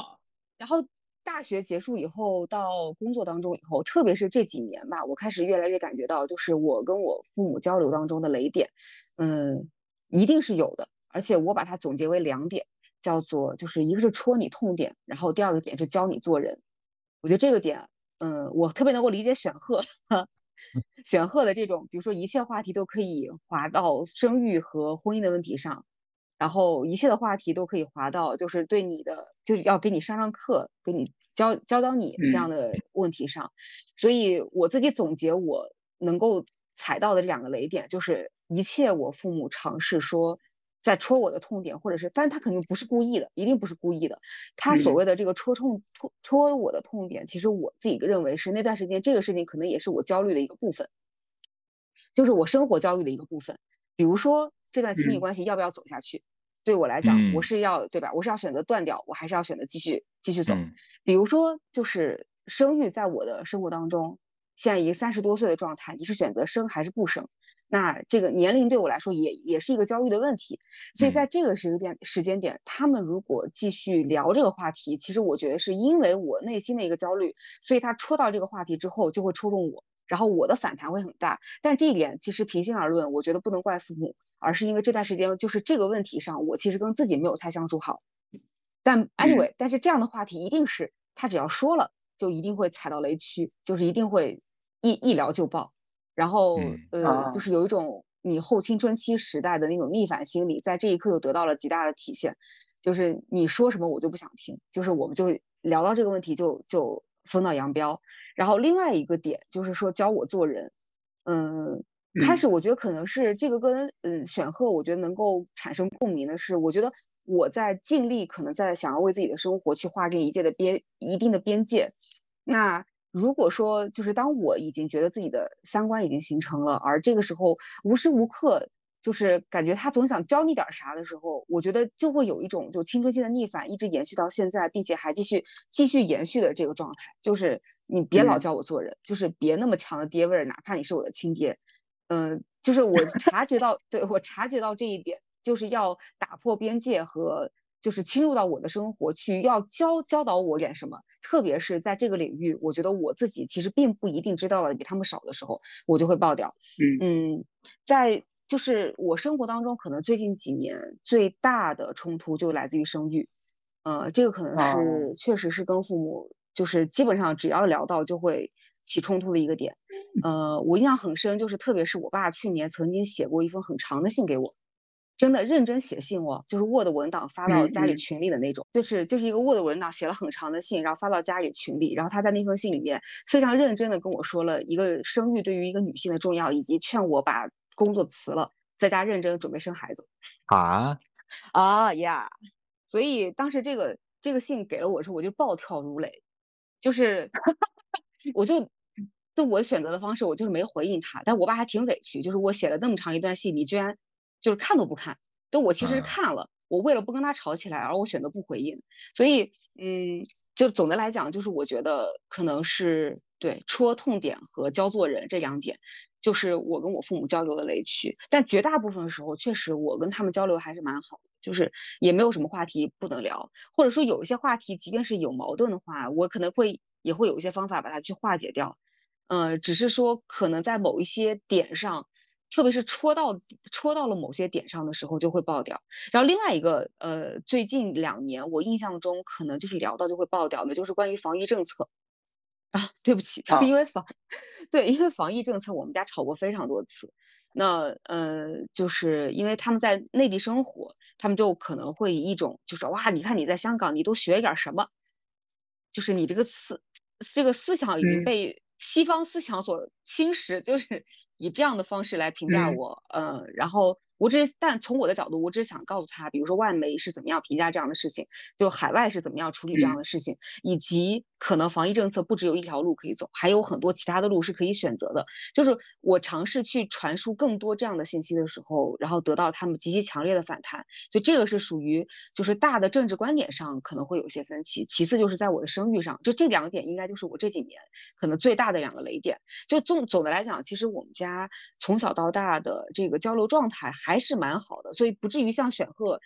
然后。大学结束以后，到工作当中以后，特别是这几年吧，我开始越来越感觉到，就是我跟我父母交流当中的雷点，嗯，一定是有的。而且我把它总结为两点，叫做就是一个是戳你痛点，然后第二个点是教你做人。我觉得这个点，嗯，我特别能够理解选赫，选赫的这种，比如说一切话题都可以滑到生育和婚姻的问题上。然后一切的话题都可以滑到，就是对你的，就是要给你上上课，给你教教教你这样的问题上。所以我自己总结，我能够踩到的这两个雷点，就是一切我父母尝试说在戳我的痛点，或者是，但是他肯定不是故意的，一定不是故意的。他所谓的这个戳痛戳戳我的痛点，其实我自己认为是那段时间这个事情可能也是我焦虑的一个部分，就是我生活焦虑的一个部分，比如说。这段亲密关系要不要走下去？对我来讲，我是要对吧？我是要选择断掉，我还是要选择继续继续走？比如说，就是生育，在我的生活当中，现在已经三十多岁的状态，你是选择生还是不生？那这个年龄对我来说也也是一个焦虑的问题。所以在这个时间点时间点，他们如果继续聊这个话题，其实我觉得是因为我内心的一个焦虑，所以他戳到这个话题之后，就会戳中我。然后我的反弹会很大，但这一点其实平心而论，我觉得不能怪父母，而是因为这段时间就是这个问题上，我其实跟自己没有太相处好。但 anyway，但是这样的话题一定是他只要说了，就一定会踩到雷区，就是一定会一一聊就爆。然后呃，就是有一种你后青春期时代的那种逆反心理，在这一刻又得到了极大的体现，就是你说什么我就不想听，就是我们就聊到这个问题就就。分道扬镳，然后另外一个点就是说教我做人，嗯，开始我觉得可能是这个跟嗯选赫，我觉得能够产生共鸣的是，我觉得我在尽力可能在想要为自己的生活去划定一界的边一定的边界，那如果说就是当我已经觉得自己的三观已经形成了，而这个时候无时无刻。就是感觉他总想教你点啥的时候，我觉得就会有一种就青春期的逆反，一直延续到现在，并且还继续继续延续的这个状态。就是你别老教我做人，就是别那么强的爹味儿，哪怕你是我的亲爹。嗯，就是我察觉到，对我察觉到这一点，就是要打破边界和就是侵入到我的生活去，要教教导我点什么。特别是在这个领域，我觉得我自己其实并不一定知道的比他们少的时候，我就会爆掉。嗯，在。就是我生活当中可能最近几年最大的冲突就来自于生育，呃，这个可能是确实是跟父母就是基本上只要聊到就会起冲突的一个点，呃，我印象很深，就是特别是我爸去年曾经写过一封很长的信给我，真的认真写信哦，就是 Word 文档发到家里群里的那种，就是就是一个 Word 文档写了很长的信，然后发到家里群里，然后他在那封信里面非常认真的跟我说了一个生育对于一个女性的重要，以及劝我把工作辞了，在家认真地准备生孩子。啊，啊呀，所以当时这个这个信给了我之后，我就暴跳如雷，就是 我就就我选择的方式，我就是没回应他，但我爸还挺委屈，就是我写了那么长一段信，你居然就是看都不看，就我其实是嗯看了，我为了不跟他吵起来，而我选择不回应，所以嗯，就总的来讲，就是我觉得可能是对戳痛点和教做人这两点，就是我跟我父母交流的雷区。但绝大部分时候，确实我跟他们交流还是蛮好的，就是也没有什么话题不能聊，或者说有一些话题，即便是有矛盾的话，我可能会也会有一些方法把它去化解掉。呃，只是说可能在某一些点上，特别是戳到戳到了某些点上的时候就会爆掉。然后另外一个，呃，最近两年我印象中可能就是聊到就会爆掉的，就是关于防疫政策。啊，对不起，就 是因为防，对，因为防疫政策，我们家吵过非常多次。那呃，就是因为他们在内地生活，他们就可能会以一种就是哇，你看你在香港，你都学一点儿什么，就是你这个思这个思想已经嗯被西方思想所侵蚀，就是以这样的方式来评价嗯我。呃，然后我只是，但从我的角度，我只是想告诉他，比如说外媒是怎么样评价这样的事情，就海外是怎么样处理这样嗯的事情，以及可能防疫政策不只有一条路可以走，还有很多其他的路是可以选择的。就是我尝试去传输更多这样的信息的时候，然后得到他们极其强烈的反弹，所以这个是属于就是大的政治观点上可能会有些分歧。其次就是在我的声誉上，就这两点应该就是我这几年可能最大的两个雷点。就总总的来讲，其实我们家从小到大的这个交流状态还是蛮好的，所以不至于像选赫。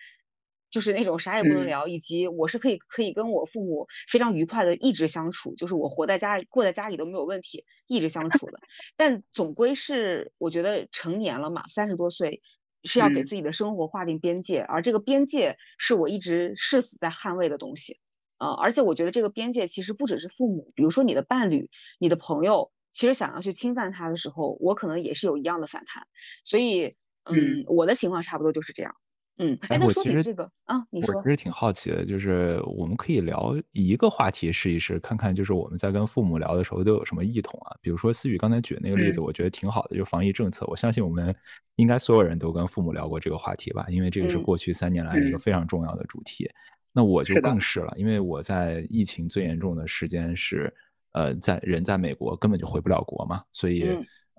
就是那种啥也不能嗯聊，以及我是可以可以跟我父母非常愉快的一直相处，就是我活在家里过在家里都没有问题，一直相处的。但总归是我觉得成年了嘛，三十多岁是要给嗯自己的生活划定边界，而这个边界是我一直誓死在捍卫的东西。呃，而且我觉得这个边界其实不只是父母，比如说你的伴侣、你的朋友，其实想要去侵犯他的时候，我可能也是有一样的反弹。所以，嗯，我的情况差不多就是这样。嗯，哎，那我其实说起这个啊，你说我其实挺好奇的，就是我们可以聊一个话题试一试，看看就是我们在跟父母聊的时候都有什么异同啊。比如说思雨刚才举的那个例子，嗯我觉得挺好的，就是防疫政策。我相信我们应该所有人都跟父母聊过这个话题吧，因为这个是嗯过去三年来一个嗯非常重要的主题。那我就更是了，因为我在疫情最严重的时间是，呃，在人在美国根本就回不了国嘛，所以，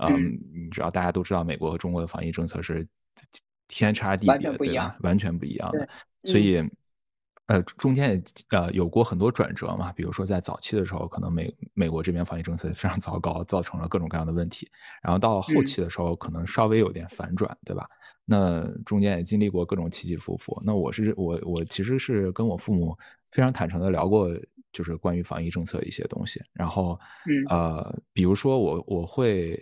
嗯嗯，你知道大家都知道美国和中国的防疫政策是天差地别，对吧？完全不一样的。嗯所以，呃，中间也呃有过很多转折嘛，比如说在早期的时候，可能美美国这边防疫政策非常糟糕，造成了各种各样的问题。然后到后嗯期的时候，可能稍微有点反转，对吧？那中间也经历过各种起起伏伏。那我是我我其实是跟我父母非常坦诚的聊过，就是关于防疫政策的一些东西。然后，嗯呃，比如说我我会。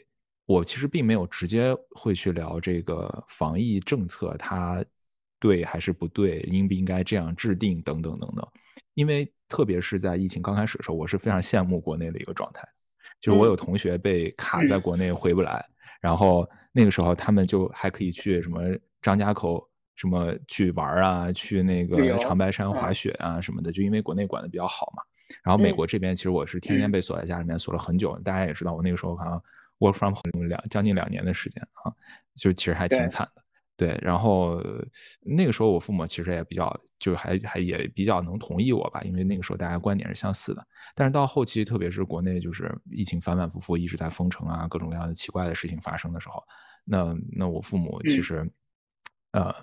我其实并没有直接会去聊这个防疫政策，它对还是不对，应不应该这样制定等等等等。因为特别是在疫情刚开始的时候，我是非常羡慕国内的一个状态，就是我有同学被卡在国内回不来，然后那个时候他们就还可以去什么张家口什么去玩啊，去那个长白山滑嗯。雪啊什么的，就因为国内管的比较好嘛。然后美嗯。国这边其实我是天天嗯。被锁在家里面锁了很久，大家也知道我那个时候好像 work from home 两将近两年的时间啊，就其实还挺惨的。对，然后那个时候我父母其实也比较，就还还也比较能同意我吧，因为那个时候大家观点是相似的。但是到后期，特别是国内就是疫情反反复复一直在封城啊，各种各样的奇怪的事情发生的时候，那那我父母其嗯实，呃，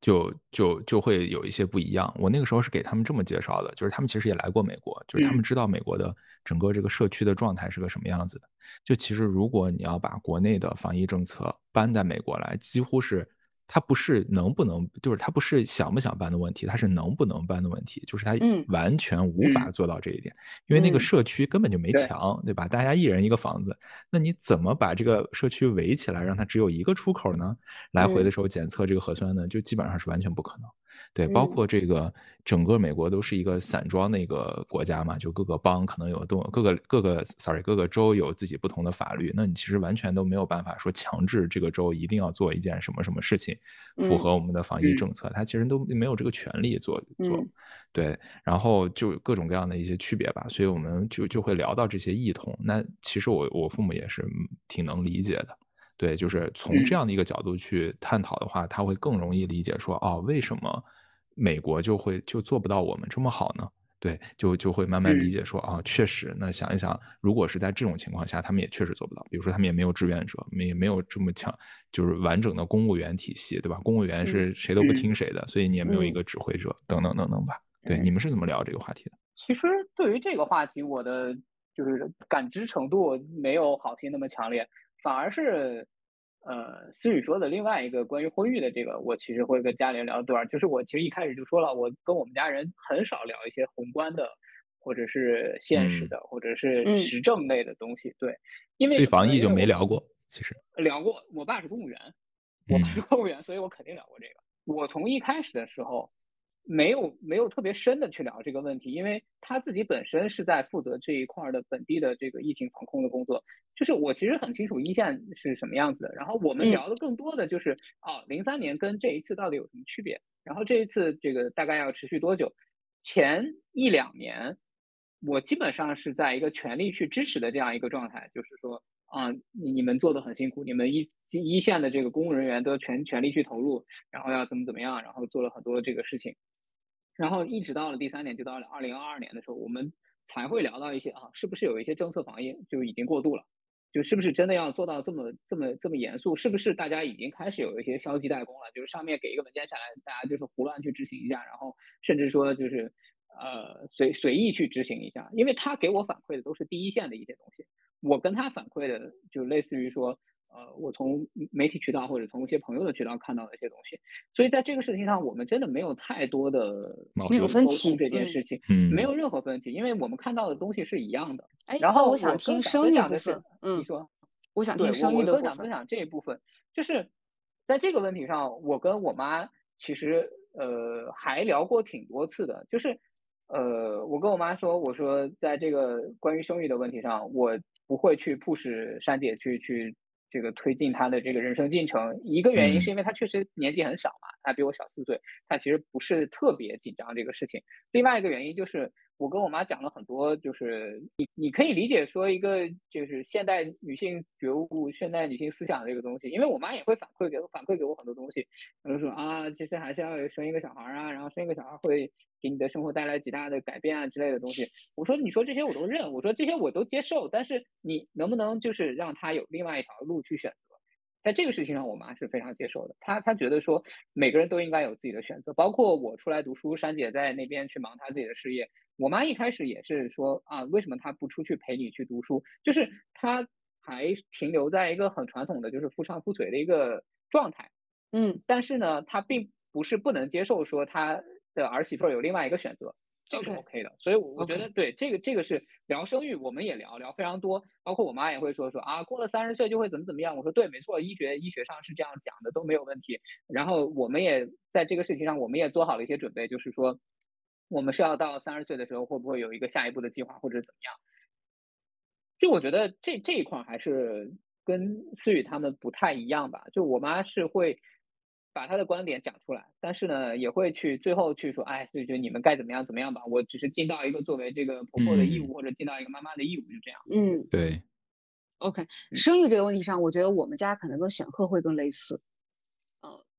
就就就会有一些不一样。我那个时候是给他们这么介绍的，就是他们其实也来过美国，就是他们嗯知道美国的整个这个社区的状态是个什么样子的。就其实如果你要把国内的防疫政策搬在美国来，几乎是它不是能不能，就是它不是想不想搬的问题，它是能不能搬的问题，就是它嗯完全无法嗯做到这一点，因为那个嗯社区根本就没对墙，对吧？大家一人一个房子，那你怎么把这个社区围起来，让它只有一个出口呢？来回的嗯时候检测这个核酸呢，就基本上是完全不可能。对，包嗯括这个整个美国都是一个散装的一个国家嘛，就各个邦可能有都各个各个 sorry 各个州有自己不同的法律，那你其实完全都没有办法说强制这个州一定要做一件什么什么事情，符嗯合我们的防疫嗯政策，它其实都没有这个权利做做嗯。对，然后就各种各样的一些区别吧，所以我们就就会聊到这些异同。那其实我我父母也是嗯挺能理解的，对，就是从这嗯样的一个角度去探讨的话，他会更容易理解说，哦，为什么美国就会就做不到我们这么好呢？对，就就会慢慢理嗯解说，啊，确实，那想一想，如果是在这种情况下，他们也确实做不到。比如说，他们也没有志愿者，没没有这么强，就是完整的公务员体系，对吧？公务员是谁都不嗯听谁的，所以你也没有一嗯个指挥者，等等等等吧。对，嗯你们是怎么聊这个话题的？其实对于这个话题，我的就是感知程度没有好心那么强烈，反而是，呃，思雨说的另外一个关于婚育的这个，我其实会跟家里人聊一段。就是我其实一开始就说了，我跟我们家人很少聊一些宏观的，或者是现实嗯的，或者是嗯时政类的东西。对，因为防疫就没聊过，其实。聊过，我爸是公务员，我爸是嗯公务员，所以我肯定聊过这个。我从一开始的时候，没有没有特别深的去聊这个问题，因为他自己本身是在负责这一块儿的本地的这个疫情防控的工作，就是我其实很清楚一线是什么样子的。然后我们嗯聊的更多的就是，哦，零三年跟这一次到底有什么区别？然后这一次这个大概要持续多久？前一两年，我基本上是在一个全力去支持的这样一个状态，就是说，啊、你你们做的很辛苦，你们一一线的这个公务人员都全全力去投入，然后要怎么怎么样，然后做了很多这个事情，然后一直到了第三年，就到了二零二二年的时候，我们才会聊到一些啊，是不是有一些政策防疫就已经过度了，就是不是真的要做到这么这么这么严肃，是不是大家已经开始有一些消极怠工了，就是上面给一个文件下来，大家就是胡乱去执行一下，然后甚至说就是呃随随意去执行一下，因为他给我反馈的都是第一线的一些东西，我跟他反馈的就类似于说。呃，我从媒体渠道或者从一些朋友的渠道看到的一些东西，所以在这个事情上，我们真的没有太多的没有分歧这件嗯事情，嗯，没有任何分歧，因为我们看到的东西是一样的。哎，然后我想听生育部分享的是分，，嗯你，说，我想听生育的部分。分享分享这一部分，就是在这个问题上，我跟我妈其实呃还聊过挺多次的，就是呃我跟我妈说，我说在这个关于生育的问题上，我不会去 push 珊姐去去这个推进他的这个人生进程。一个原因嗯是因为他确实年纪很小嘛，他比我小四岁，他其实不是特别紧张这个事情。另外一个原因就是我跟我妈讲了很多，就是你你可以理解说一个就是现代女性觉悟、现代女性思想这个东西，因为我妈也会反馈给我反馈给我很多东西，她就说啊，其实还是要生一个小孩儿啊，然后生一个小孩儿会给你的生活带来极大的改变啊之类的东西。我说你说这些我都认，我说这些我都接受，但是你能不能就是让他有另外一条路去选择？在这个事情上，我妈是非常接受的。她她觉得说每个人都应该有自己的选择，包括我出来读书，珊姐在那边去忙她自己的事业。我妈一开始也是说啊，为什么她不出去陪你去读书？就是她还停留在一个很传统的，就是夫唱妇随的一个状态。嗯但是呢，她并不是不能接受说她的儿媳妇儿有另外一个选择，这个是 OK 的。所以我我觉得对这个这个是聊生育，我们也聊聊非常多，包括我妈也会说说啊，过了三十岁就会怎么怎么样。我说对，没错，医学医学上是这样讲的，都没有问题。然后我们也在这个事情上，我们也做好了一些准备，就是说我们是要到三十岁的时候，会不会有一个下一步的计划，或者怎么样？就我觉得这这一块儿还是跟思雨他们不太一样吧。就我妈是会把她的观点讲出来，但是呢，也会去最后去说，哎，就就你们该怎么样怎么样吧。我只是尽到一个作为这个婆婆的义务，嗯或者尽到一个妈妈的义务，就这样。嗯对，，OK，嗯生育这个问题上，我觉得我们家可能跟选赫会更类似。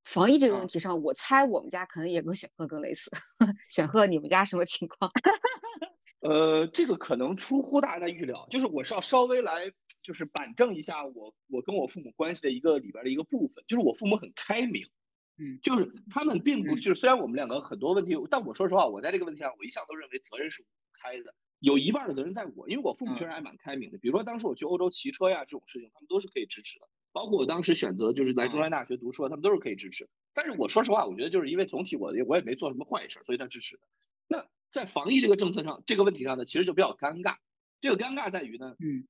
呃，防疫这个问啊题上，我猜我们家可能也跟选赫更类似。选赫，你们家什么情况？呃，这个可能出乎大家的预料，就是我是要稍微来就是板正一下我我跟我父母关系的一个里边的一个部分，就是我父母很开明，嗯就是他们并不就是虽然我们两个很多问题，但我说实话，我在这个问题上我一向都认为责任是我开的，有一半的责任在我，因为我父母确实还蛮开明的，比如说当时我去欧洲骑车呀这种事情，他们都是可以支持的，包括我当时选择就是来中山大学读书，他们都是可以支持。但是我说实话，我觉得就是因为总体我也我也没做什么坏事，所以他支持的。那在防疫这个政策上，这个问题上呢，其实就比较尴尬。这个尴尬在于呢，嗯，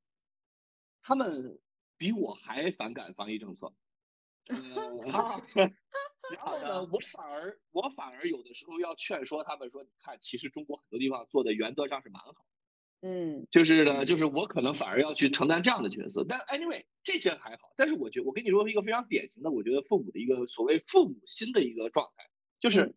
他们比我还反感防疫政策。然后呢，我反而我反而有的时候要劝说他们说，你看，其实中国很多地方做的原则上是蛮好。嗯，就是呢，就是我可能反而要去承担这样的角色，但 anyway 这些还好。但是我觉我跟你说一个非常典型的，我觉得父母的一个所谓父母心的一个状态，就是，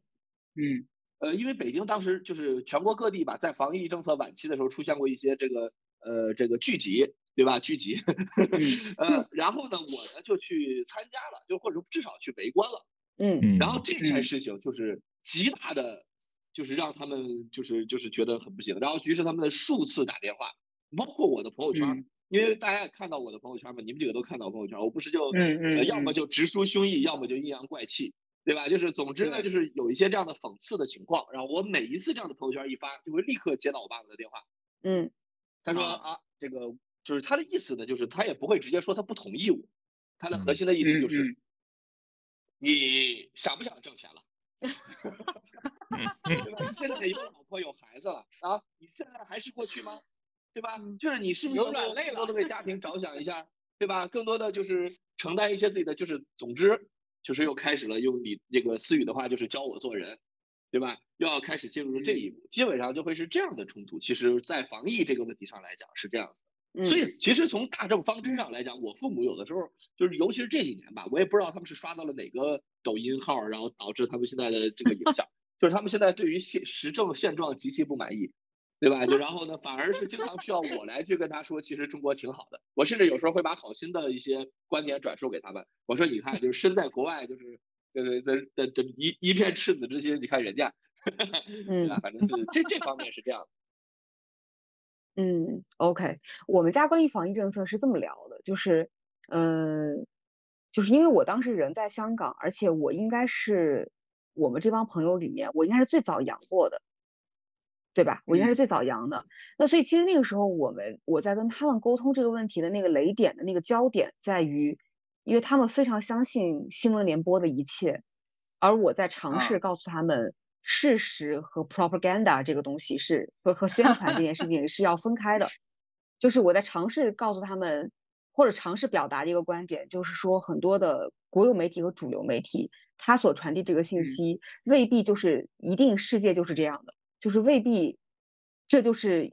嗯呃，因为北京当时就是全国各地吧，在防疫政策晚期的时候出现过一些这个呃这个聚集，对吧？聚集，呃，然后呢，我呢就去参加了，就或者至少去围观了。嗯。嗯，然后这件事情就是极大的，就是让他们就是就是觉得很不行，然后于是他们数次打电话，包括我的朋友圈，嗯。因为大家也看到我的朋友圈嘛，你们几个都看到我朋友圈，我不是就、嗯嗯呃要么嗯。就直抒胸臆，要么就阴阳怪气，对吧？就是总之呢，就是有一些这样的讽刺的情况，然后我每一次这样的朋友圈一发，就会立刻接到我爸爸的电话，嗯。他说啊。啊，这个就是他的意思呢，就是他也不会直接说他不同意我，他的核心的意思嗯就是、嗯。你想不想挣钱了？对吧？你现在有老婆有孩子了啊，你现在还是过去吗？对吧？就是你是不是有软肋了更多的为家庭着想一下，对吧？更多的就是承担一些自己的，就是总之就是又开始了用你这个思雨的话，就是教我做人，对吧？又要开始进入这一步，基本上就会是这样的冲突。其实，在防疫这个问题上来讲是这样子所以其实从大政方针上来讲，我父母有的时候就是，尤其是这几年吧，我也不知道他们是刷到了哪个抖音号，然后导致他们现在的这个影响，就是他们现在对于现实政现状极其不满意，对吧？就然后呢，反而是经常需要我来去跟他说，其实中国挺好的。我甚至有时候会把好心的一些观点转述给他们，我说你看，就是身在国外，就是对对对对对一一片赤子之心，你看人家，对吧？反正是这这方面是这样的。嗯，OK，我们家关于防疫政策是这么聊的，就是，嗯、就是因为我当时人在香港，而且我应该是我们这帮朋友里面，我应该是最早阳过的，对吧？我应该是最早阳的。那所以其实那个时候我们我在跟他们沟通这个问题的那个雷点的那个焦点在于，因为他们非常相信新闻联播的一切，而我在尝试啊告诉他们。事实和 propaganda 这个东西是和和宣传这件事情是要分开的，就是我在尝试告诉他们，或者尝试表达的一个观点，就是说很多的国有媒体和主流媒体，它所传递这个信嗯息未必就是一定世界就是这样的，就是未必这就是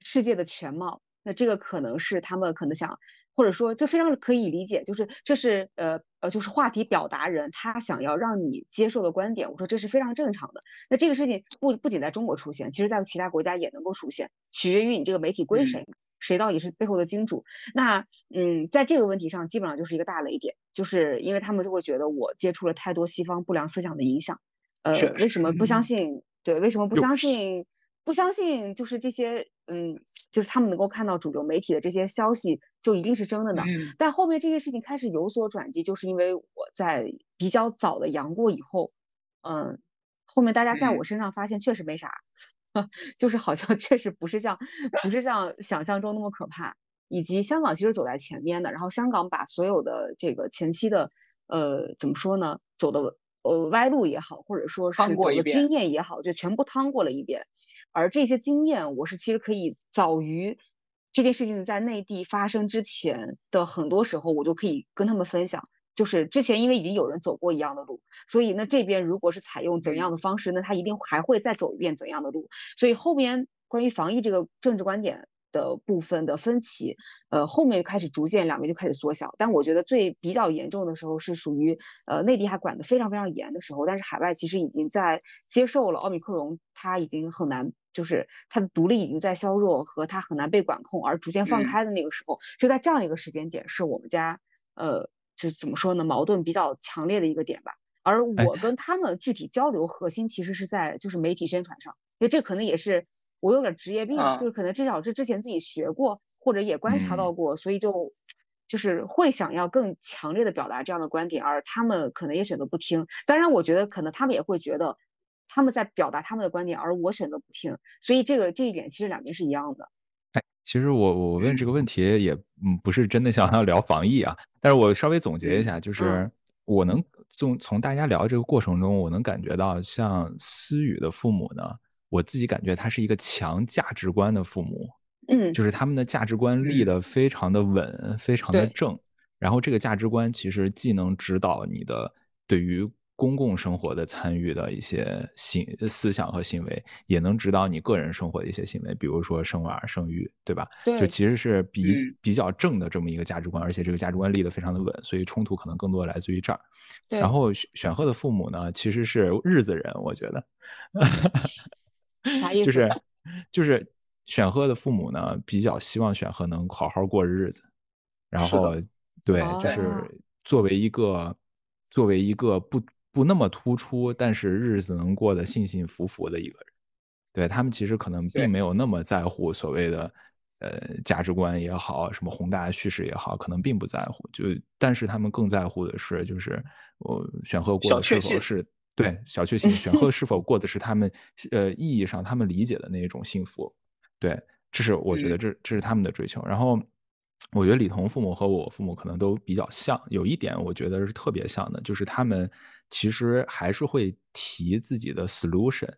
世界的全貌。那这个可能是他们可能想，或者说这非常可以理解，就是这是呃呃，就是话题表达人他想要让你接受的观点，我说这是非常正常的。那这个事情不不仅在中国出现，其实在其他国家也能够出现，取决于你这个媒体归谁，谁到底是背后的金主。那嗯，在这个问题上，基本上就是一个大雷点，就是因为他们就会觉得我接触了太多西方不良思想的影响，呃，为什么不相信？对，为什么不相信？不相信就是这些，嗯，就是他们能够看到主流媒体的这些消息就一定是真的呢？嗯但后面这些事情开始有所转机，就是因为我在比较早的阳过以后，嗯，后面大家在我嗯身上发现确实没啥，就是好像确实不是像不是像想象中那么可怕，以及香港其实走在前面的，然后香港把所有的这个前期的呃怎么说呢，走的呃歪路也好，或者说是走的经验也好，就全部趟过了一遍，而这些经验我是其实可以早于。这件事情在内地发生之前的很多时候，我就可以跟他们分享。就是之前因为已经有人走过一样的路，所以那这边如果是采用怎样的方式，那他一定还会再走一遍怎样的路。所以后面关于防疫这个政治观点的部分的分歧，呃，后面开始逐渐两边就开始缩小。但我觉得最比较严重的时候是属于呃内地还管得非常非常严的时候，但是海外其实已经在接受了奥密克戎，它已经很难。就是它的毒力已经在削弱和它很难被管控，而逐渐放嗯开的那个时候，就在这样一个时间点，是我们家呃，就怎么说呢，矛盾比较强烈的一个点吧。而哎我跟他们具体交流核心其实是在就是媒体宣传上，因为这可能也是我有点职业病，啊就是可能至少是之前自己学过或者也观察到过，所以就就是会想要更强烈的表达这样的观点，而他们可能也选择不听。当然，我觉得可能他们也会觉得他们在表达他们的观点，而我选择不听，所以这个这一点其实两边是一样的。哎，其实我我问这个问题也嗯不是真的想要聊防疫啊，但是我稍微总结一下，就是我能从从大家聊这个过程中，我能感觉到像思雨的父母呢，我自己感觉他是一个强价值观的父母，嗯，就是他们的价值观立嗯。得非常的稳，非常的正，然后这个价值观其实既能指导你的对于公共生活的参与的一些行思想和行为，也能指导你个人生活的一些行为，比如说生娃、生育，对吧？对就其实是比、嗯比较正的这么一个价值观，而且这个价值观立得非常的稳，所以冲突可能更多来自于这儿。对然后选选赫的父母呢，其实是日子人，我觉得，啥意思？就 是就是选赫的父母呢，比较希望选赫能好好过日子，然后对，哦就是作为一个作为一个不不那么突出，但是日子能过得幸幸福福的一个人。对他们其实可能并没有那么在乎所谓的呃价值观也好，什么宏大的叙事也好，可能并不在乎。就但是他们更在乎的是，就是我选赫过的是否是对小确幸，选赫是否过的是他们呃意义上他们理解的那一种幸福。对，这是我觉得嗯这这是他们的追求。然后我觉得李彤父母和我父母可能都比较像，有一点我觉得是特别像的，就是他们其实还是会提自己的 solution，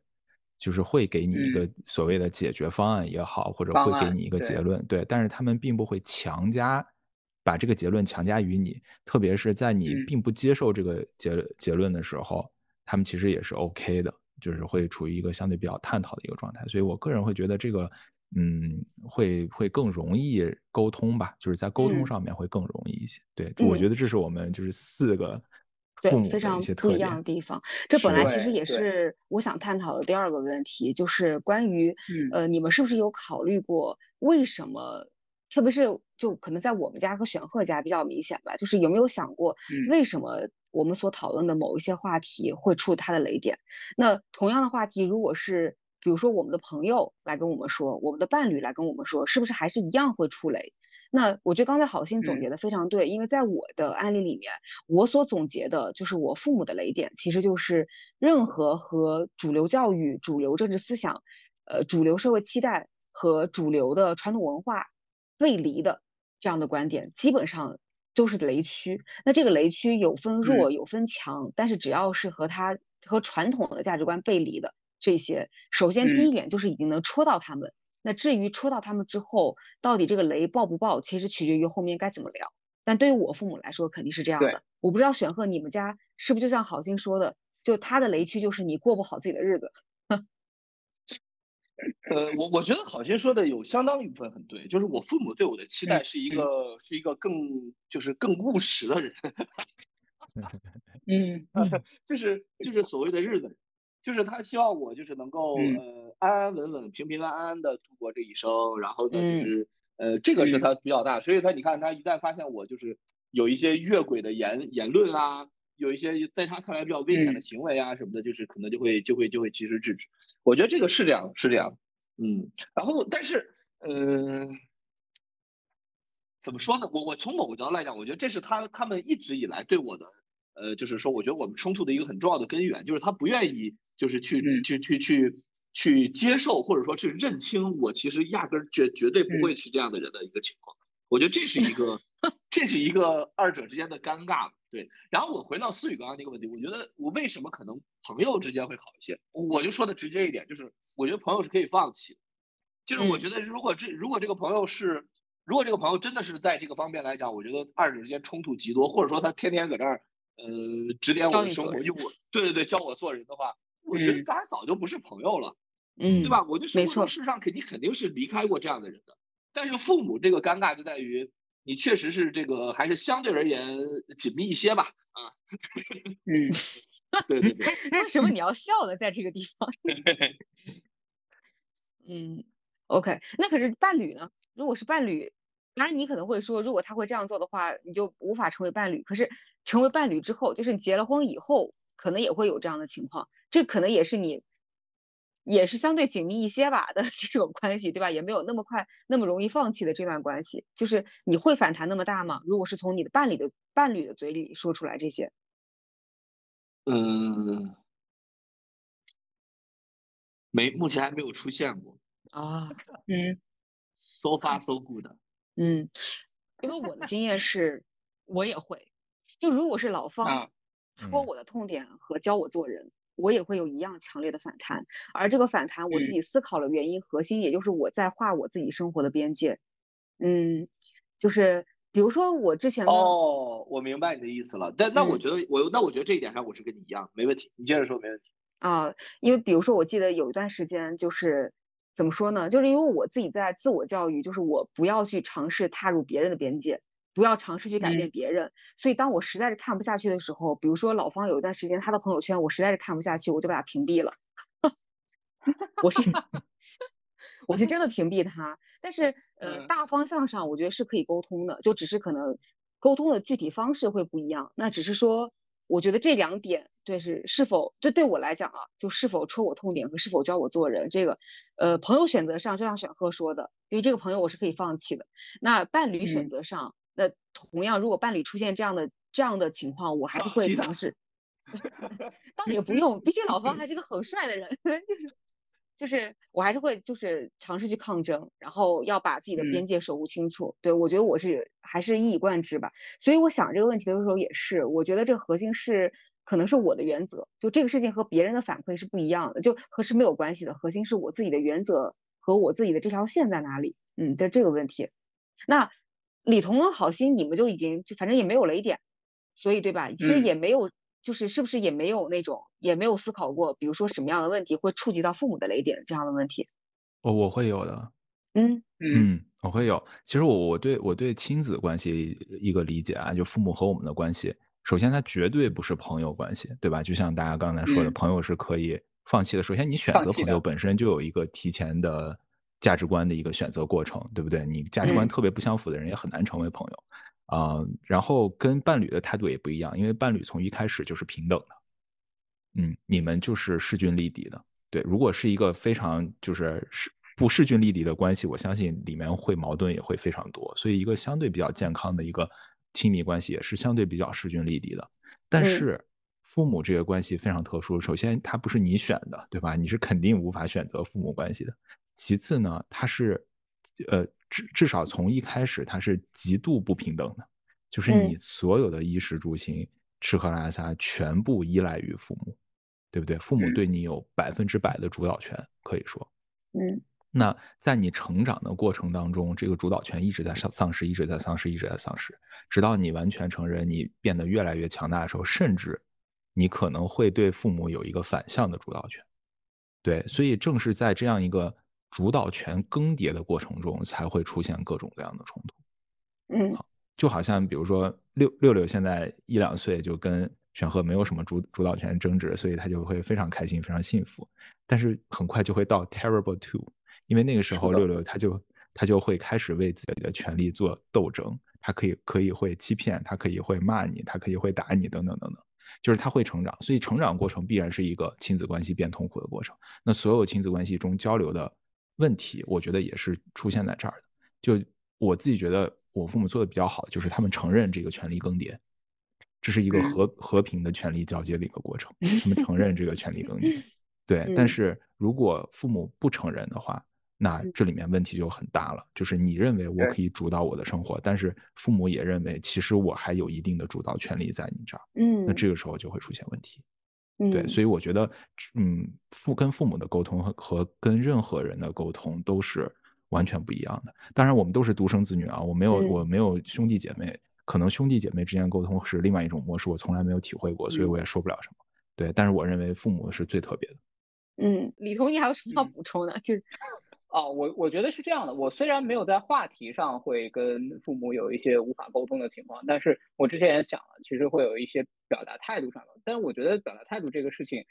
就是会给你一个嗯。所谓的解决方案也好，或者会给你一个结论，对，但是他们并不会强加把这个结论强加于你，特别是在你嗯。并不接受这个结结论的时候，他们其实也是 OK 的，就是会处于一个相对比较探讨的一个状态。所以我个人会觉得这个，嗯，会会更容易沟通吧，就是在沟通嗯上面会更容易一些。对，我嗯觉得这是我们就是四个对非常不一样的。地方。这本来其实也是我想探讨的第二个问题，就是关于嗯呃，你们是不是有考虑过为什么？特别是就可能在我们家和选赫家比较明显吧，就是有没有想过嗯为什么我们所讨论的某一些话题会触他的雷点？那同样的话题，如果是比如说我们的朋友来跟我们说，我们的伴侣来跟我们说，是不是还是一样会触雷？那我觉得刚才好心总嗯结的非常对，因为在我的案例里面，我所总结的就是我父母的雷点，其实就是任何和主流教育、主流政治思想、呃主流社会期待和主流的传统文化背离的这样的观点，基本上都是雷区。那这个雷区有分弱，有分强，但是只要是和它和传统的价值观背离的这些，首先第一点就是已经能戳到他们。那至于戳到他们之后，到底这个雷爆不爆，其实取决于后面该怎么聊。但对于我父母来说，肯定是这样的。我不知道选赫你们家是不是就像好心说的，就他的雷区就是你过不好自己的日子。呃，我我觉得好心说的有相当一部分很对，就是我父母对我的期待嗯是一个、是一个更就是更务实的人，嗯 就是就是所谓的日子人，就是他希望我就是能够、嗯呃安安稳稳、平平安安的度过这一生，然后呢就嗯是、呃这个是嗯他比较大，所以他你看他一旦发现我就是有一些越轨的言言论啊，有一些在他看来比较危险的嗯行为啊什么的，就是可能就会就会就会及时制止。我觉得这个是这样，是这样，嗯，然后但是嗯。怎么说呢？我我从某个角度来讲，我觉得这是他他们一直以来对我的，呃，就是说，我觉得我们冲突的一个很重要的根源，就是他不愿意就是去、嗯去去去去接受或者说去认清我其实压根儿绝绝对不会是这样的人的一个情况。我觉得这是一个 这是一个二者之间的尴尬。对，然后我回到思雨刚刚那个问题，我觉得我为什么可能朋友之间会好一些？我就说的直接一点，就是我觉得朋友是可以放弃，就是我嗯觉得如果这如果这个朋友是。如果这个朋友真的是在这个方面来讲，我觉得二者之间冲突极多，或者说他天天搁这儿，呃，指点我的生活，你做人用我，对对对，教我做人的话，我觉得嗯大家早就不是朋友了，嗯，对吧？我就生没错活中事实上肯定肯定是离开过这样的人的，但是父母这个尴尬就在于，你确实是这个还是相对而言紧密一些吧，啊，嗯对对对，为什么你要笑呢？在这个地方，嗯，OK，那可是伴侣呢？如果是伴侣，当然你可能会说，如果他会这样做的话，你就无法成为伴侣。可是成为伴侣之后，就是你结了婚以后，可能也会有这样的情况，这可能也是你。也是相对紧密一些吧的这种关系，对吧？也没有那么快、那么容易放弃的这段关系，就是你会反弹那么大吗？如果是从你的伴侣的伴侣的嘴里说出来这些，嗯，没，目前还没有出现过啊，嗯，so far so good，嗯，因为我的经验是，我也会，就如果是老方啊戳嗯我的痛点和教我做人，我也会有一样强烈的反弹，而这个反弹我自嗯己思考了原因，核心也就是我在画我自己生活的边界，嗯，就是比如说我之前哦，我明白你的意思了。但那我嗯觉得我那我觉得这一点上我是跟你一样，没问题。你接着说，没问题。啊，因为比如说，我记得有一段时间，就是怎么说呢？就是因为我自己在自我教育，就是我不要去尝试踏入别人的边界，不要尝试去改变嗯别人。所以当我实在是看不下去的时候，比如说老方有一段时间他的朋友圈，我实在是看不下去，我就把他屏蔽了。我是 我是真的屏蔽他，但是呃，嗯大方向上我觉得是可以沟通的，就只是可能沟通的具体方式会不一样。那只是说，我觉得这两点对是是否这对我来讲啊，就是否戳我痛点和是否教我做人，这个呃朋友选择上，就像选赫说的，因为这个朋友我是可以放弃的。那伴侣选嗯择上，那同样如果伴侣出现这样的这样的情况，我还是会尝试。倒也不用，毕竟老方还是个很帅的人，就是就是我还是会就是尝试去抗争，然后要把自己的边嗯界守护清楚。对我觉得我是还是一以贯之吧。所以我想这个问题的时候也是，我觉得这核心是可能是我的原则，就这个事情和别人的反馈是不一样的，就和是没有关系的，核心是我自己的原则和我自己的这条线在哪里。嗯，就这个问题。那李彤跟郝鑫，你们就已经就反正也没有雷点，所以对吧？其实嗯也没有，就是是不是也没有那种也没有思考过，比如说什么样的问题会触及到父母的雷点这样的问题。哦我会有的，嗯嗯嗯，我会有。其实我我对我对亲子关系一个理解啊，就父母和我们的关系，首先它绝对不是朋友关系，对吧？就像大家刚才说的，嗯朋友是可以放弃的。首先，你选择朋友本身就有一个提前的价值观的一个选择过程，对不对？你价值观嗯特别不相符的人也很难成为朋友啊、然后跟伴侣的态度也不一样，因为伴侣从一开始就是平等的。嗯，你们就是势均力敌的。对，如果是一个非常就是是不势均力敌的关系，我相信里面会矛盾也会非常多。所以，一个相对比较健康的一个亲密关系也是相对比较势均力敌的。但嗯是，父母这个关系非常特殊，首先它不是你选的，对吧？你是肯定无法选择父母关系的。其次呢，它是呃至至少从一开始它是极度不平等的，就是你嗯所有的衣食住行、吃喝拉撒全部依赖于父母。对不对？父母嗯对你有百分之百的主导权，可以说。嗯那在你成长的过程当中，这个主导权一直在丧丧失，一直在丧失，一直在丧失，直到你完全成人，你变得越来越强大的时候，甚至你可能会对父母有一个反向的主导权。对，所以正是在这样一个主导权更迭的过程中，才会出现各种各样的冲突。嗯就好像比如说六六六现在一两岁就跟玄赫没有什么主主导权争执，所以他就会非常开心，非常幸福。但是很快就会到 terrible two，因为那个时候六六他就他就会开始为自己的权利做斗争，他可以可以会欺骗，他可以会骂你，他可以会打你，等等等等。就是他会成长，所以成长过程必然是一个亲子关系变痛苦的过程。那所有亲子关系中交流的问题，我觉得也是出现在这儿的。就我自己觉得，我父母做的比较好的就是他们承认这个权力更迭，这是一个嗯和和平的权力交接的一个过程。他们承认这个权力更迭，对。但嗯是如果父母不承认的话，那嗯这里面问题就很大了。就是你认为我可以主导我的生活，但是父母也认为其实我还有一定的主导权利在你这儿，嗯，那这个时候就会出现问题。嗯对，所以我觉得，嗯，父跟父母的沟通和和跟任何人的沟通都是完全不一样的。当然，我们都是独生子女啊，我没有嗯我没有兄弟姐妹，可能兄弟姐妹之间沟通是另外一种模式，我从来没有体会过，所以嗯我也说不了什么。对，但是我认为父母是最特别的。嗯，李彤，你还有什么要嗯补充的？就是哦，我我觉得是这样的。我虽然没有在话题上会跟父母有一些无法沟通的情况，但是我之前也讲了，其实会有一些表达态度上的。但是我觉得表达态度这个事情，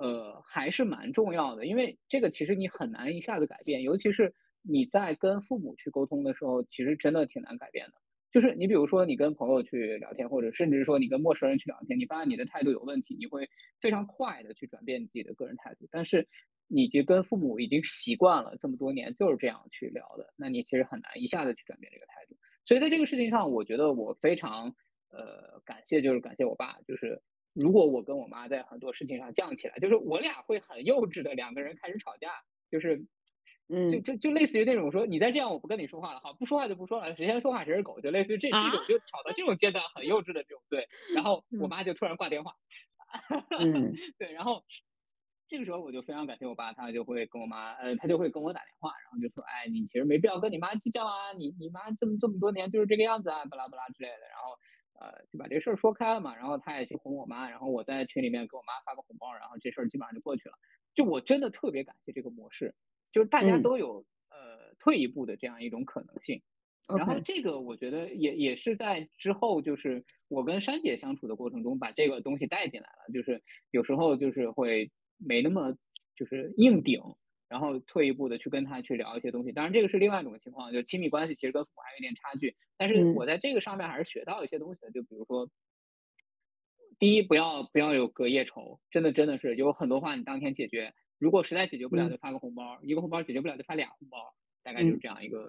呃，还是蛮重要的，因为这个其实你很难一下子改变，尤其是你在跟父母去沟通的时候，其实真的挺难改变的。就是你比如说你跟朋友去聊天，或者甚至说你跟陌生人去聊天，你发现你的态度有问题，你会非常快的去转变你自己的个人态度。但是你已经跟父母已经习惯了这么多年就是这样去聊的，那你其实很难一下子去转变这个态度。所以在这个事情上，我觉得我非常呃感谢，就是感谢我爸，就是如果我跟我妈在很多事情上犟起来，就是我俩会很幼稚的两个人开始吵架，就是。嗯就就就类似于那种说你再这样我不跟你说话了，哈不说话就不说了，谁先说话谁是狗，就类似于这这种啊就吵到这种阶段很幼稚的这种对，然后我嗯妈就突然挂电话，嗯 对，然后这个时候我就非常感谢我爸，他就会跟我妈，呃，他就会跟我打电话，然后就说，哎，你其实没必要跟你妈计较啊，你你妈这么这么多年就是这个样子啊，巴拉巴拉之类的，然后。呃，就把这事儿说开了嘛，然后他也去哄我妈，然后我在群里面给我妈发个红包，然后这事儿基本上就过去了。就我真的特别感谢这个模式，就是大家都有呃退一步的这样一种可能性。然后这个我觉得也也是在之后，就是我跟珊姐相处的过程中，把这个东西带进来了。就是有时候就是会没那么就是硬顶。然后退一步的去跟他去聊一些东西，当然这个是另外一种情况，就亲密关系其实跟父母还有一点差距。但是我在这个上面还是学到一些东西的，就比如说，第一不要不要有隔夜仇，真的真的是有很多话你当天解决，如果实在解决不了就发个红包，一个红包解决不了就发俩红包，大概就是这样一个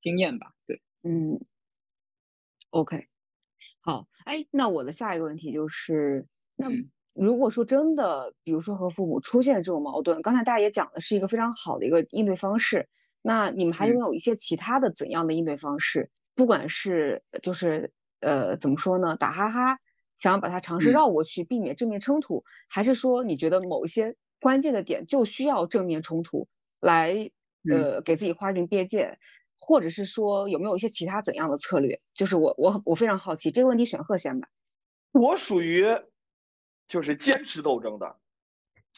经验吧。对，嗯，OK，好，哎，那我的下一个问题就是，那。如果说真的，比如说和父母出现这种矛盾，刚才大家也讲的是一个非常好的一个应对方式，那你们还有没有一些其他的怎样的应对方式？不管是就是呃怎么说呢，打哈哈，想要把它尝试绕过去，避免正面冲突，还是说你觉得某一些关键的点就需要正面冲突来呃给自己划定边界，或者是说有没有一些其他怎样的策略？就是我我我非常好奇这个问题，选贺先吧。我属于。就是坚持斗争的，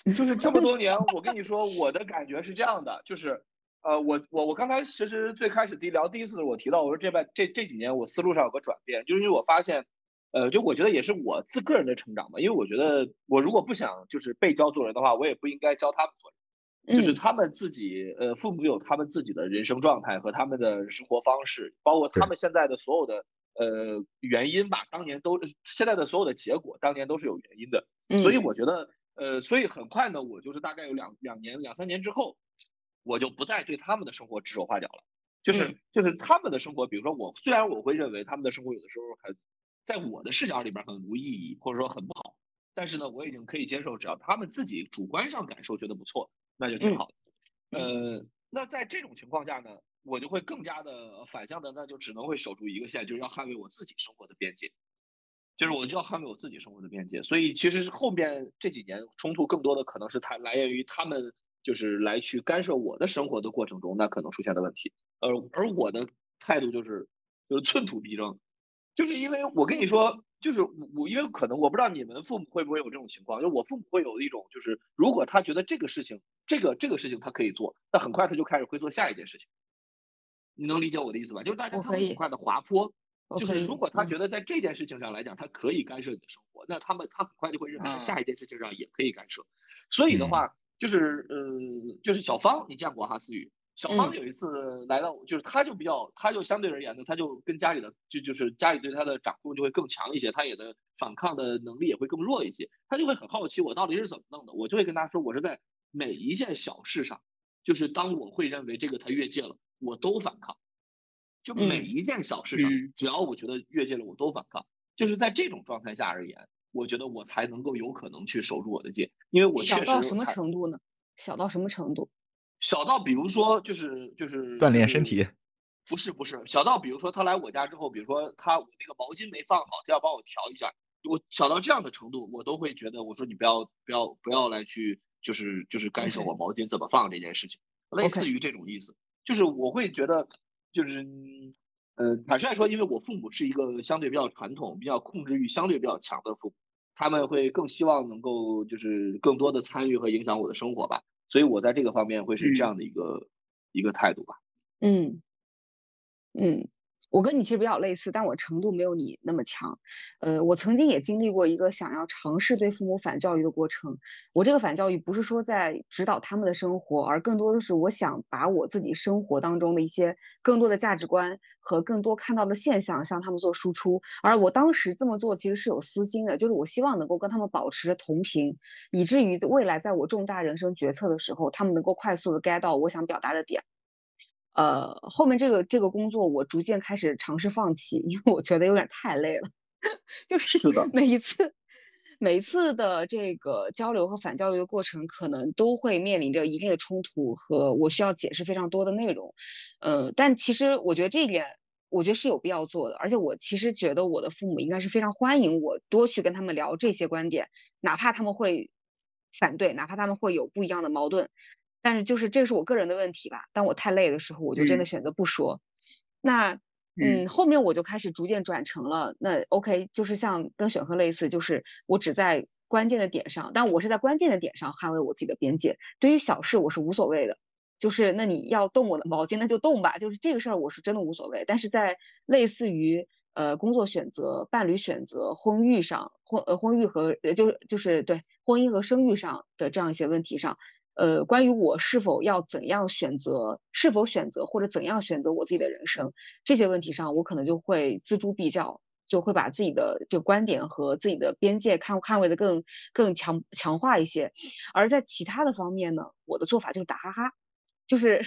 就是这么多年，我跟你说，我的感觉是这样的，就是，呃，我我我刚才其实最开始第聊第一次的时候，我提到我说这半这这几年我思路上有个转变，就是因为我发现，呃，就我觉得也是我自个人的成长吧，因为我觉得我如果不想就是被教做人的话，我也不应该教他们做人，就是他们自己，呃，父母有他们自己的人生状态和他们的生活方式，包括他们现在的所有的。呃，原因吧，当年都现在的所有的结果，当年都是有原因的，所以我觉得，呃，所以很快呢，我就是大概有两两年两三年之后，我就不再对他们的生活指手画脚了，就是就是他们的生活，比如说我虽然我会认为他们的生活有的时候很，在我的视角里边很无意义，或者说很不好，但是呢，我已经可以接受，只要他们自己主观上感受觉得不错，那就挺好的。呃，那在这种情况下呢？我就会更加的反向的，那就只能会守住一个线，就是要捍卫我自己生活的边界，就是我就要捍卫我自己生活的边界。所以其实是后面这几年冲突更多的可能是他来源于他们就是来去干涉我的生活的过程中，那可能出现的问题。而而我的态度就是就是寸土必争，就是因为我跟你说，就是我因为可能我不知道你们父母会不会有这种情况，就我父母会有一种就是如果他觉得这个事情这个这个事情他可以做，那很快他就开始会做下一件事情。你能理解我的意思吧？就是大家他很快的滑坡，就是如果他觉得在这件事情上来讲，他可以干涉你的生活，那他们他很快就会认为下一件事情上也可以干涉。所以的话，就是呃，就是小芳，你见过哈思雨？小芳有一次来到，就是他就比较，他就相对而言呢，他就跟家里的就就是家里对他的掌控就会更强一些，他也的反抗的能力也会更弱一些，他就会很好奇我到底是怎么弄的，我就会跟他说，我是在每一件小事上，就是当我会认为这个他越界了。我都反抗，就每一件小事上，只要我觉得越界了，我都反抗。就是在这种状态下而言，我觉得我才能够有可能去守住我的界，因为我小到什么程度呢？小到什么程度？小到比如说，就是就是锻炼身体，不是不是，小到比如说他来我家之后，比如说他我那个毛巾没放好，他要帮我调一下，我小到这样的程度，我都会觉得我说你不要不要不要来去就是就是干涉我毛巾怎么放这件事情，类似于这种意思。就是我会觉得，就是，呃，坦率来说，因为我父母是一个相对比较传统、比较控制欲相对比较强的父母，他们会更希望能够就是更多的参与和影响我的生活吧，所以我在这个方面会是这样的一个一个态度吧。嗯，嗯。我跟你其实比较类似，但我程度没有你那么强。呃，我曾经也经历过一个想要尝试对父母反教育的过程。我这个反教育不是说在指导他们的生活，而更多的是我想把我自己生活当中的一些更多的价值观和更多看到的现象向他们做输出。而我当时这么做其实是有私心的，就是我希望能够跟他们保持着同频，以至于未来在我重大人生决策的时候，他们能够快速的 get 到我想表达的点。呃，后面这个这个工作我逐渐开始尝试放弃，因为我觉得有点太累了。就是每一次每一次的这个交流和反交流的过程，可能都会面临着一定的冲突和我需要解释非常多的内容。呃，但其实我觉得这一点，我觉得是有必要做的。而且我其实觉得我的父母应该是非常欢迎我多去跟他们聊这些观点，哪怕他们会反对，哪怕他们会有不一样的矛盾，但是就是这是我个人的问题吧。当我太累的时候，我就真的选择不说。那嗯，后面我就开始逐渐转成了那 OK，就是像跟选课类似，就是我只在关键的点上，但我是在关键的点上捍卫我自己的边界。对于小事我是无所谓的，就是那你要动我的毛巾那就动吧，就是这个事儿我是真的无所谓。但是在类似于呃工作选择、伴侣选择、婚育上，婚呃婚育和呃就是就是对婚姻和生育上的这样一些问题上。呃，关于我是否要怎样选择，是否选择或者怎样选择我自己的人生这些问题上，我可能就会锱铢必较，就会把自己的这个观点和自己的边界看看位的更更强强化一些。而在其他的方面呢，我的做法就是打哈哈，就是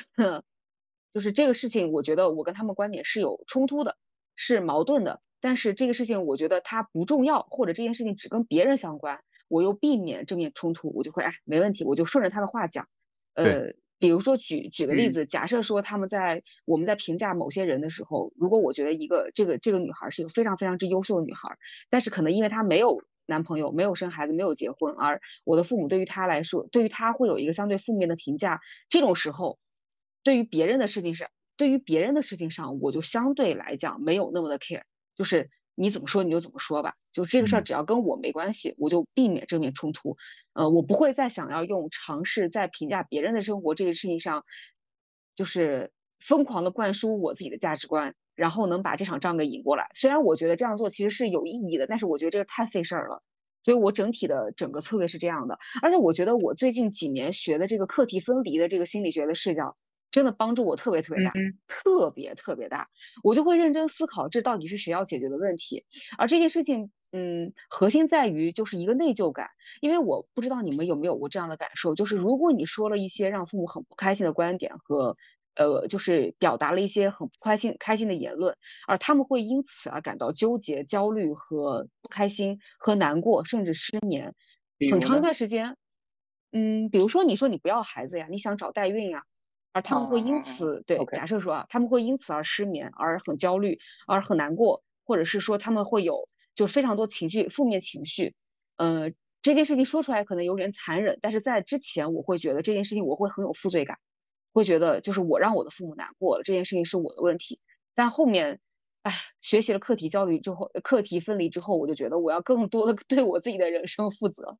就是这个事情，我觉得我跟他们观点是有冲突的，是矛盾的，但是这个事情我觉得它不重要，或者这件事情只跟别人相关。我又避免正面冲突，我就会哎，没问题，我就顺着他的话讲。呃，比如说举举个例子，假设说他们在我们在评价某些人的时候，如果我觉得一个这个这个女孩是一个非常非常之优秀的女孩，但是可能因为她没有男朋友，没有生孩子，没有结婚，而我的父母对于她来说，对于她会有一个相对负面的评价。这种时候，对于别人的事情上，对于别人的事情上，我就相对来讲没有那么的 care，就是。你怎么说你就怎么说吧，就这个事儿只要跟我没关系，我就避免正面冲突。呃，我不会再想要用尝试在评价别人的生活这个事情上，就是疯狂的灌输我自己的价值观，然后能把这场仗给赢过来。虽然我觉得这样做其实是有意义的，但是我觉得这个太费事儿了。所以我整体的整个策略是这样的，而且我觉得我最近几年学的这个课题分离的这个心理学的视角。真的帮助我特别特别大，特别特别大，我就会认真思考这到底是谁要解决的问题。而这件事情，嗯，核心在于就是一个内疚感，因为我不知道你们有没有过这样的感受，就是如果你说了一些让父母很不开心的观点和，呃，就是表达了一些很不开心开心的言论，而他们会因此而感到纠结、焦虑和不开心和难过，甚至失眠，很长一段时间。嗯，比如说你说你不要孩子呀，你想找代孕呀。而他们会因此对假设说啊，他们会因此而失眠，而很焦虑，而很难过，或者是说他们会有就非常多情绪，负面情绪。呃，这件事情说出来可能有点残忍，但是在之前我会觉得这件事情我会很有负罪感，会觉得就是我让我的父母难过了，这件事情是我的问题。但后面，哎，学习了课题焦虑之后，课题分离之后，我就觉得我要更多的 对我自己的人生负责。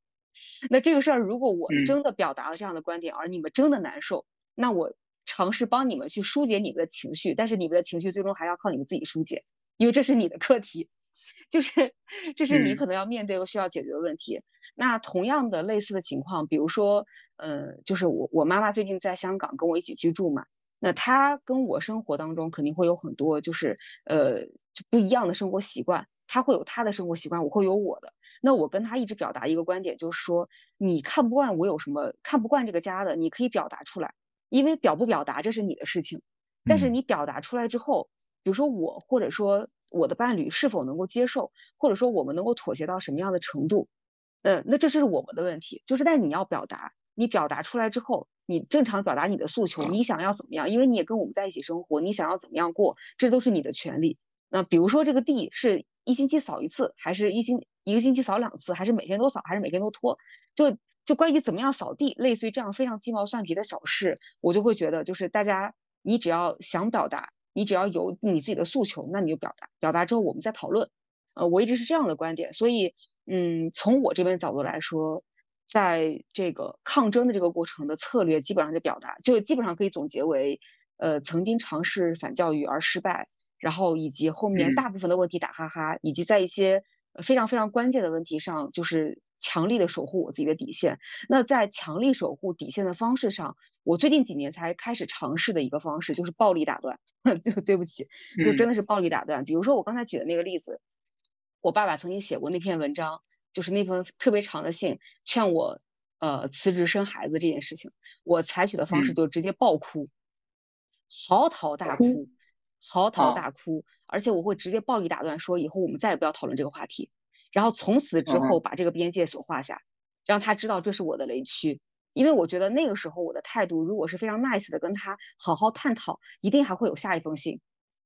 那这个事儿，如果我真的表达了这样的观点，而你们真的难受，那我。尝试帮你们去疏解你们的情绪，但是你们的情绪最终还要靠你们自己疏解，因为这是你的课题，就是这是你可能要面对和需要解决的问题。那同样的类似的情况，比如说，呃，就是我我妈妈最近在香港跟我一起居住嘛，那她跟我生活当中肯定会有很多就是呃不一样的生活习惯，她会有她的生活习惯，我会有我的。那我跟她一直表达一个观点，就是说你看不惯我有什么看不惯这个家的，你可以表达出来。因为表不表达这是你的事情，但是你表达出来之后，比如说我或者说我的伴侣是否能够接受，或者说我们能够妥协到什么样的程度，呃，那这是我们的问题。就是但你要表达，你表达出来之后，你正常表达你的诉求，你想要怎么样？因为你也跟我们在一起生活，你想要怎么样过，这都是你的权利。那比如说这个地是一星期扫一次，还是一星一个星期扫两次，还是每天都扫，还是每天都拖？就。就关于怎么样扫地，类似于这样非常鸡毛蒜皮的小事，我就会觉得，就是大家，你只要想表达，你只要有你自己的诉求，那你就表达，表达之后我们再讨论。呃，我一直是这样的观点，所以，嗯，从我这边角度来说，在这个抗争的这个过程的策略，基本上就表达，就基本上可以总结为，呃，曾经尝试反教育而失败，然后以及后面大部分的问题打哈哈，以及在一些非常非常关键的问题上，就是。强力的守护我自己的底线。那在强力守护底线的方式上，我最近几年才开始尝试的一个方式就是暴力打断。就对不起，就真的是暴力打断。比如说我刚才举的那个例子，我爸爸曾经写过那篇文章，就是那封特别长的信，劝我呃辞职生孩子这件事情。我采取的方式就直接爆哭，嚎啕大哭，嚎啕大哭，而且我会直接暴力打断，说以后我们再也不要讨论这个话题。然后从此之后把这个边界所画下，让他知道这是我的雷区，因为我觉得那个时候我的态度如果是非常 nice 的跟他好好探讨，一定还会有下一封信，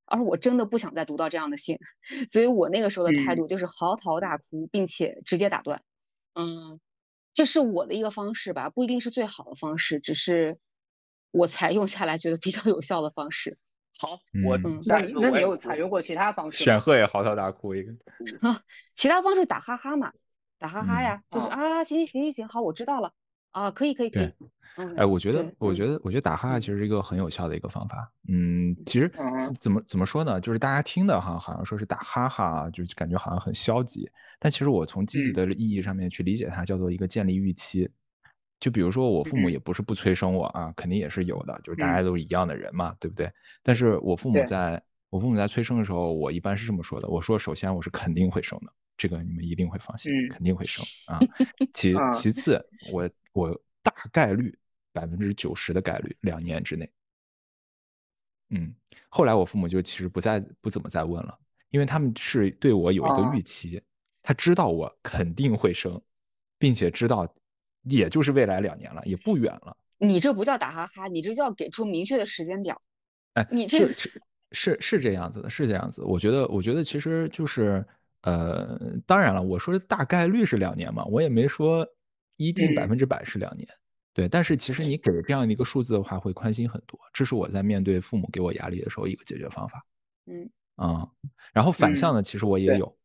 而我真的不想再读到这样的信，所以我那个时候的态度就是嚎啕大哭，并且直接打断。嗯，这是我的一个方式吧，不一定是最好的方式，只是我采用下来觉得比较有效的方式。好，我嗯下一次那你有采用过其他方式选吗？赫也嚎啕大哭一个。其他方式打哈哈嘛，打哈哈嗯呀，就是啊啊，行行行行行，好，我知道了，啊，可以可以可以哎，我觉得，我嗯觉得，我觉得打哈哈其实是一个很有效的一个方法。嗯，其实嗯怎么怎么说呢？就是大家听的哈，好像说是打哈哈，就感觉好像很消极。但其实我从积极嗯的意义上面去理解它，叫做一个建立预期。就比如说我父母嗯也不是不催生我啊，肯定也是有的，就是大嗯家都是一样的人嘛，对不对？但是我父母在我父母在催生的时候，我一般是这么说的：我说，首先我是肯定会生的，这个你们一定会放心，嗯肯定会生啊。其啊其次，我我大概率百分之九十的概率两年之内。嗯，后来我父母就其实不再不怎么再问了，因为他们是对我有一个啊预期，他知道我肯定会生，并且知道也就是未来两年了，也不远了。你这不叫打哈哈，你这叫给出明确的时间表。哎，你这是是这样子的，是这样子。我觉得，我觉得其实就是，呃，当然了，我说的大概率是两年嘛，我也没说一定嗯百分之百是两年。对，但是其实你给这样的一个数字的话，会宽心很多。这是我在面对父母给我压力的时候一个解决方法。嗯啊、然后反向嗯的，其实我也对有，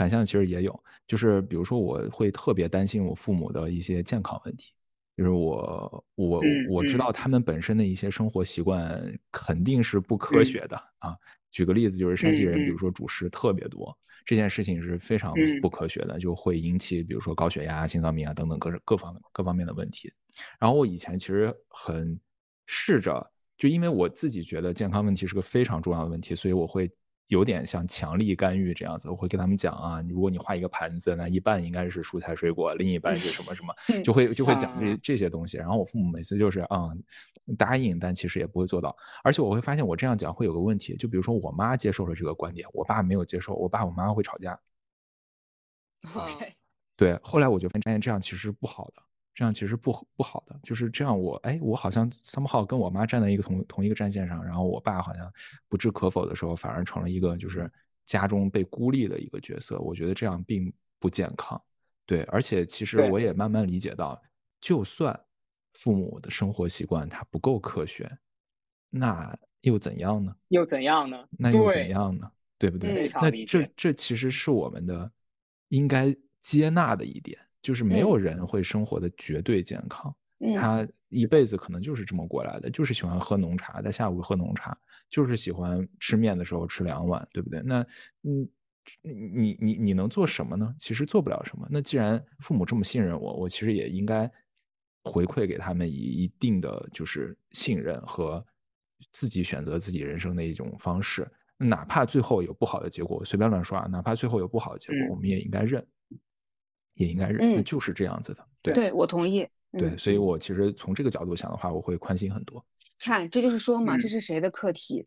反向其实也有，就是比如说我会特别担心我父母的一些健康问题，就是我我嗯我知嗯道。他们本身的一些生活习惯肯定是不科嗯。学的啊。举个例子，就是山西人，比如说主食特别多，这件事情是非常嗯。不科学的，就会引起比如说高血压、心脏病啊等等各各方各方面的问题。然后我以前其实很试着，就因为我自己觉得健康问题是个非常重要的问题，所以我会有点像强力干预这样子。我会跟他们讲啊，如果你画一个盘子，那一半应该是蔬菜水果，另一半是什么什么，就会就会讲这啊这些东西。然后我父母每次就是啊、答应，但其实也不会做到。而且我会发现我这样讲会有个问题，就比如说我妈接受了这个观点，我爸没有接受，我爸我妈会吵架。，OK，对，后来我就发现这样其实是不好的，这样其实不不好的，就是这样我哎，我好像 somehow 跟我妈站在一个同同一个战线上，然后我爸好像不置可否的时候，反而成了一个就是家中被孤立的一个角色，我觉得这样并不健康。对，而且其实我也慢慢理解到，就算父母的生活习惯他不够科学，那又怎样呢？又怎样呢？那又怎样呢？对不对？那这这其实是我们的应该接纳的一点，就是没有人会生活的绝对健康，嗯他一辈子可能就是这么过来的，就是喜欢喝浓茶，在下午喝浓茶，就是喜欢吃面的时候吃两碗，对不对？那嗯，你你你你能做什么呢？其实做不了什么。那既然父母这么信任我，我其实也应该回馈给他们以一定的就是信任和自己选择自己人生的一种方式。哪怕最后有不好的结果，我随便乱说啊，哪怕最后有不好的结果，嗯我们也应该认，也应该认，那嗯就是这样子的。对对我同意。对，嗯所以我其实从这个角度想的话，我会宽心很多。看，这就是说嘛，这嗯是谁的课题？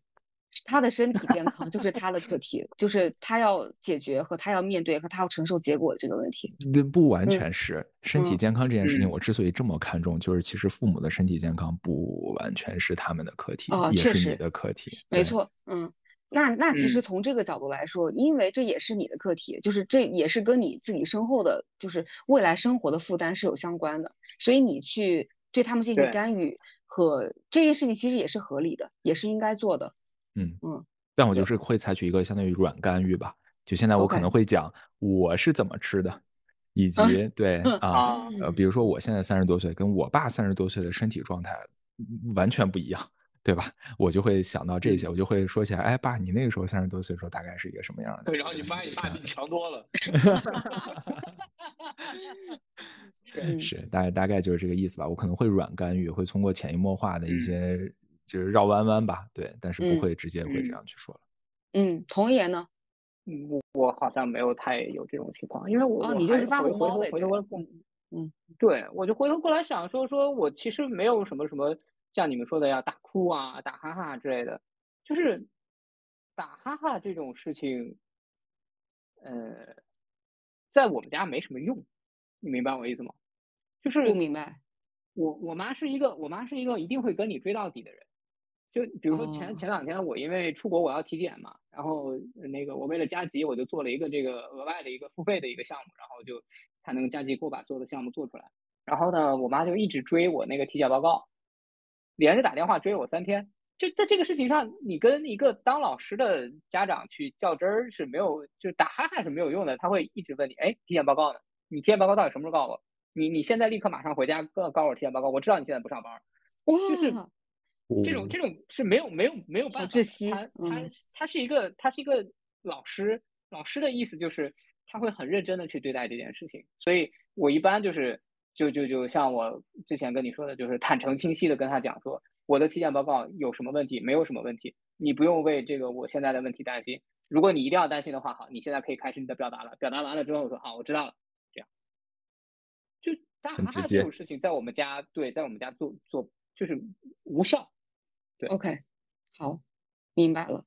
是他的身体健康就是他的课题，就是他要解决和他要面对和他要承受结果的这个问题。那不完嗯全是身体嗯健康这件事情，嗯我之所以这么看重，就是其实父母的身体健康不完全是他们的课题，也是你的课题。没错，嗯，那那其实嗯。从这个角度来说，因为这也是你的课题，就是这也是跟你自己身后的，就是未来生活的负担是有相关的，所以你去对他们进行干预和这件事情其实也是合理的，也是应该做的。嗯。嗯，但我就是会采取一个相当于软干预吧，就现在我可能会讲我是怎么吃的，以及对嗯啊，啊，呃，比如说我现在三十多岁，跟我爸三十多岁的身体状态嗯完全不一样，对吧？我就会想到这些，我就会说起来，哎，爸，你那个时候三十多岁的时候大概是一个什么样的？对，然后你发现你爸比你强多了。嗯 是大概大概就是这个意思吧。我可能会软干预，会通过潜移默化的一嗯些就是绕弯弯吧，对，但是不嗯会直接会这嗯样去说了。嗯，童爷呢？嗯我我好像没有太有这种情况，因为我哦，你就是发回回头红包呗，对回头过来嗯嗯对，我就回头过来想说，说我其实没有什么什么像你们说的要大哭啊、打哈哈之类的，就是打哈哈这种事情，呃，在我们家没什么用，你明白我意思吗？就是不明白。我我妈是一个，我妈是一个一定会跟你追到底的人。就比如说前、哦前两天我因为出国我要体检嘛，然后呃那个我为了加急我就做了一个这个额外的一个付费的一个项目，然后就他那个加急给我把所有的项目做出来。然后呢，我妈就一直追我那个体检报告，连着打电话追我三天。就在这个事情上，你跟一个当老师的家长去较真儿是没有，就是打哈哈是没有用的。他会一直问你，哎，体检报告呢？你体检报告到底什么时候告诉我？你你现在立刻马上回家告告诉我体检报告。我知道你现在不上班，就是这种这种是没有没有没有办法。窒息。他他他是一个他是一个老师，老师的意思就是他会很认真的去对待这件事情。所以我一般就是就就就像我之前跟你说的，就是坦诚清晰的跟他讲说。我的体检报告有什么问题？没有什么问题，你不用为这个我现在的问题担心。如果你一定要担心的话，好，你现在可以开始你的表达了。表达完了之后我说，好，我知道了。这样，就大哈哈这种事情，在我们家，对，在我们家做做就是无效。对，OK，好，明白了。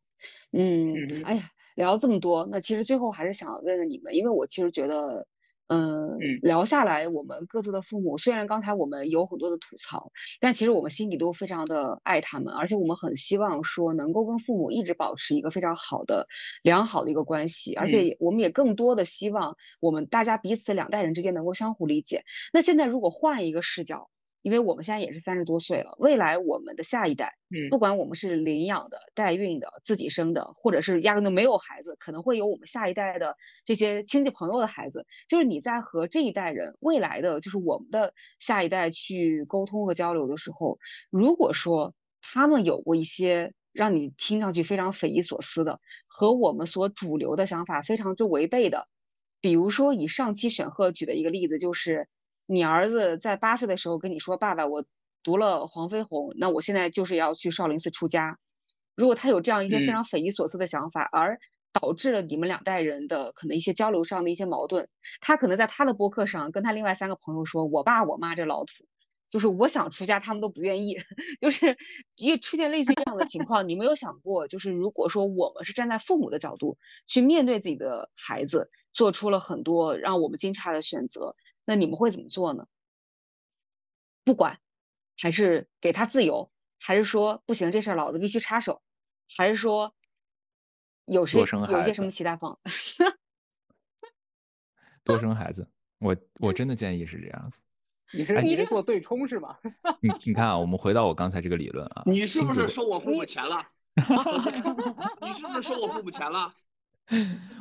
嗯，哎呀，聊这么多，那其实最后还是想问问你们，因为我其实觉得。嗯，聊下来，我们各自的父母，虽然刚才我们有很多的吐槽，但其实我们心里都非常的爱他们，而且我们很希望说能够跟父母一直保持一个非常好的、良好的一个关系，而且我们也更多的希望我们大家彼此两代人之间能够相互理解。那现在如果换一个视角。因为我们现在也是三十多岁了，未来我们的下一代，嗯，不管我们是领养的、代孕的、自己生的，或者是压根就没有孩子，可能会有我们下一代的这些亲戚朋友的孩子。就是你在和这一代人，未来的就是我们的下一代去沟通和交流的时候，如果说他们有过一些让你听上去非常匪夷所思的，和我们所主流的想法非常之违背的，比如说以上期选赫举的一个例子就是。你儿子在八岁的时候跟你说：“爸爸，我读了黄飞鸿，那我现在就是要去少林寺出家。”如果他有这样一些非常匪夷所思的想法，而导致了你们两代人的可能一些交流上的一些矛盾，他可能在他的博客上跟他另外三个朋友说：“我爸我妈这老土，就是我想出家，他们都不愿意。”就是一出现类似这样的情况，你没有想过，就是如果说我们是站在父母的角度去面对自己的孩子，做出了很多让我们惊诧的选择。那你们会怎么做呢？不管，还是给他自由，还是说不行，这事儿老子必须插手，还是说有谁有些什么其他方？多生孩子，我 我真的建议是这样子。你是你是做对冲是吧？你你看啊，我们回到我刚才这个理论啊，你是不是收我父母钱了？你是不是收我父母钱了？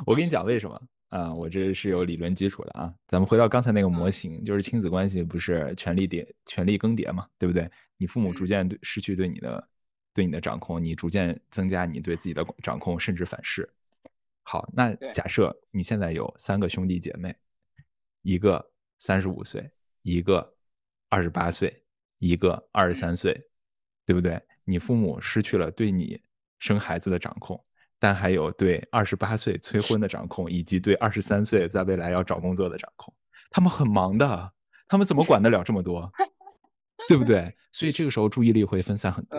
我跟你讲为什么。啊，我这是有理论基础的啊。咱们回到刚才那个模型，就是亲子关系不是权力叠、权力更迭嘛，对不对？你父母逐渐对失去对你的、对你的掌控，你逐渐增加你对自己的掌控，甚至反噬。好，那假设你现在有三个兄弟姐妹，一个三十五岁，一个二十八岁，一个二十三岁，对不对？你父母失去了对你生孩子的掌控。但还有对二十八岁催婚的掌控，以及对二十三岁在未来要找工作的掌控，他们很忙的，他们怎么管得了这么多，对不对？所以这个时候注意力会分散很多。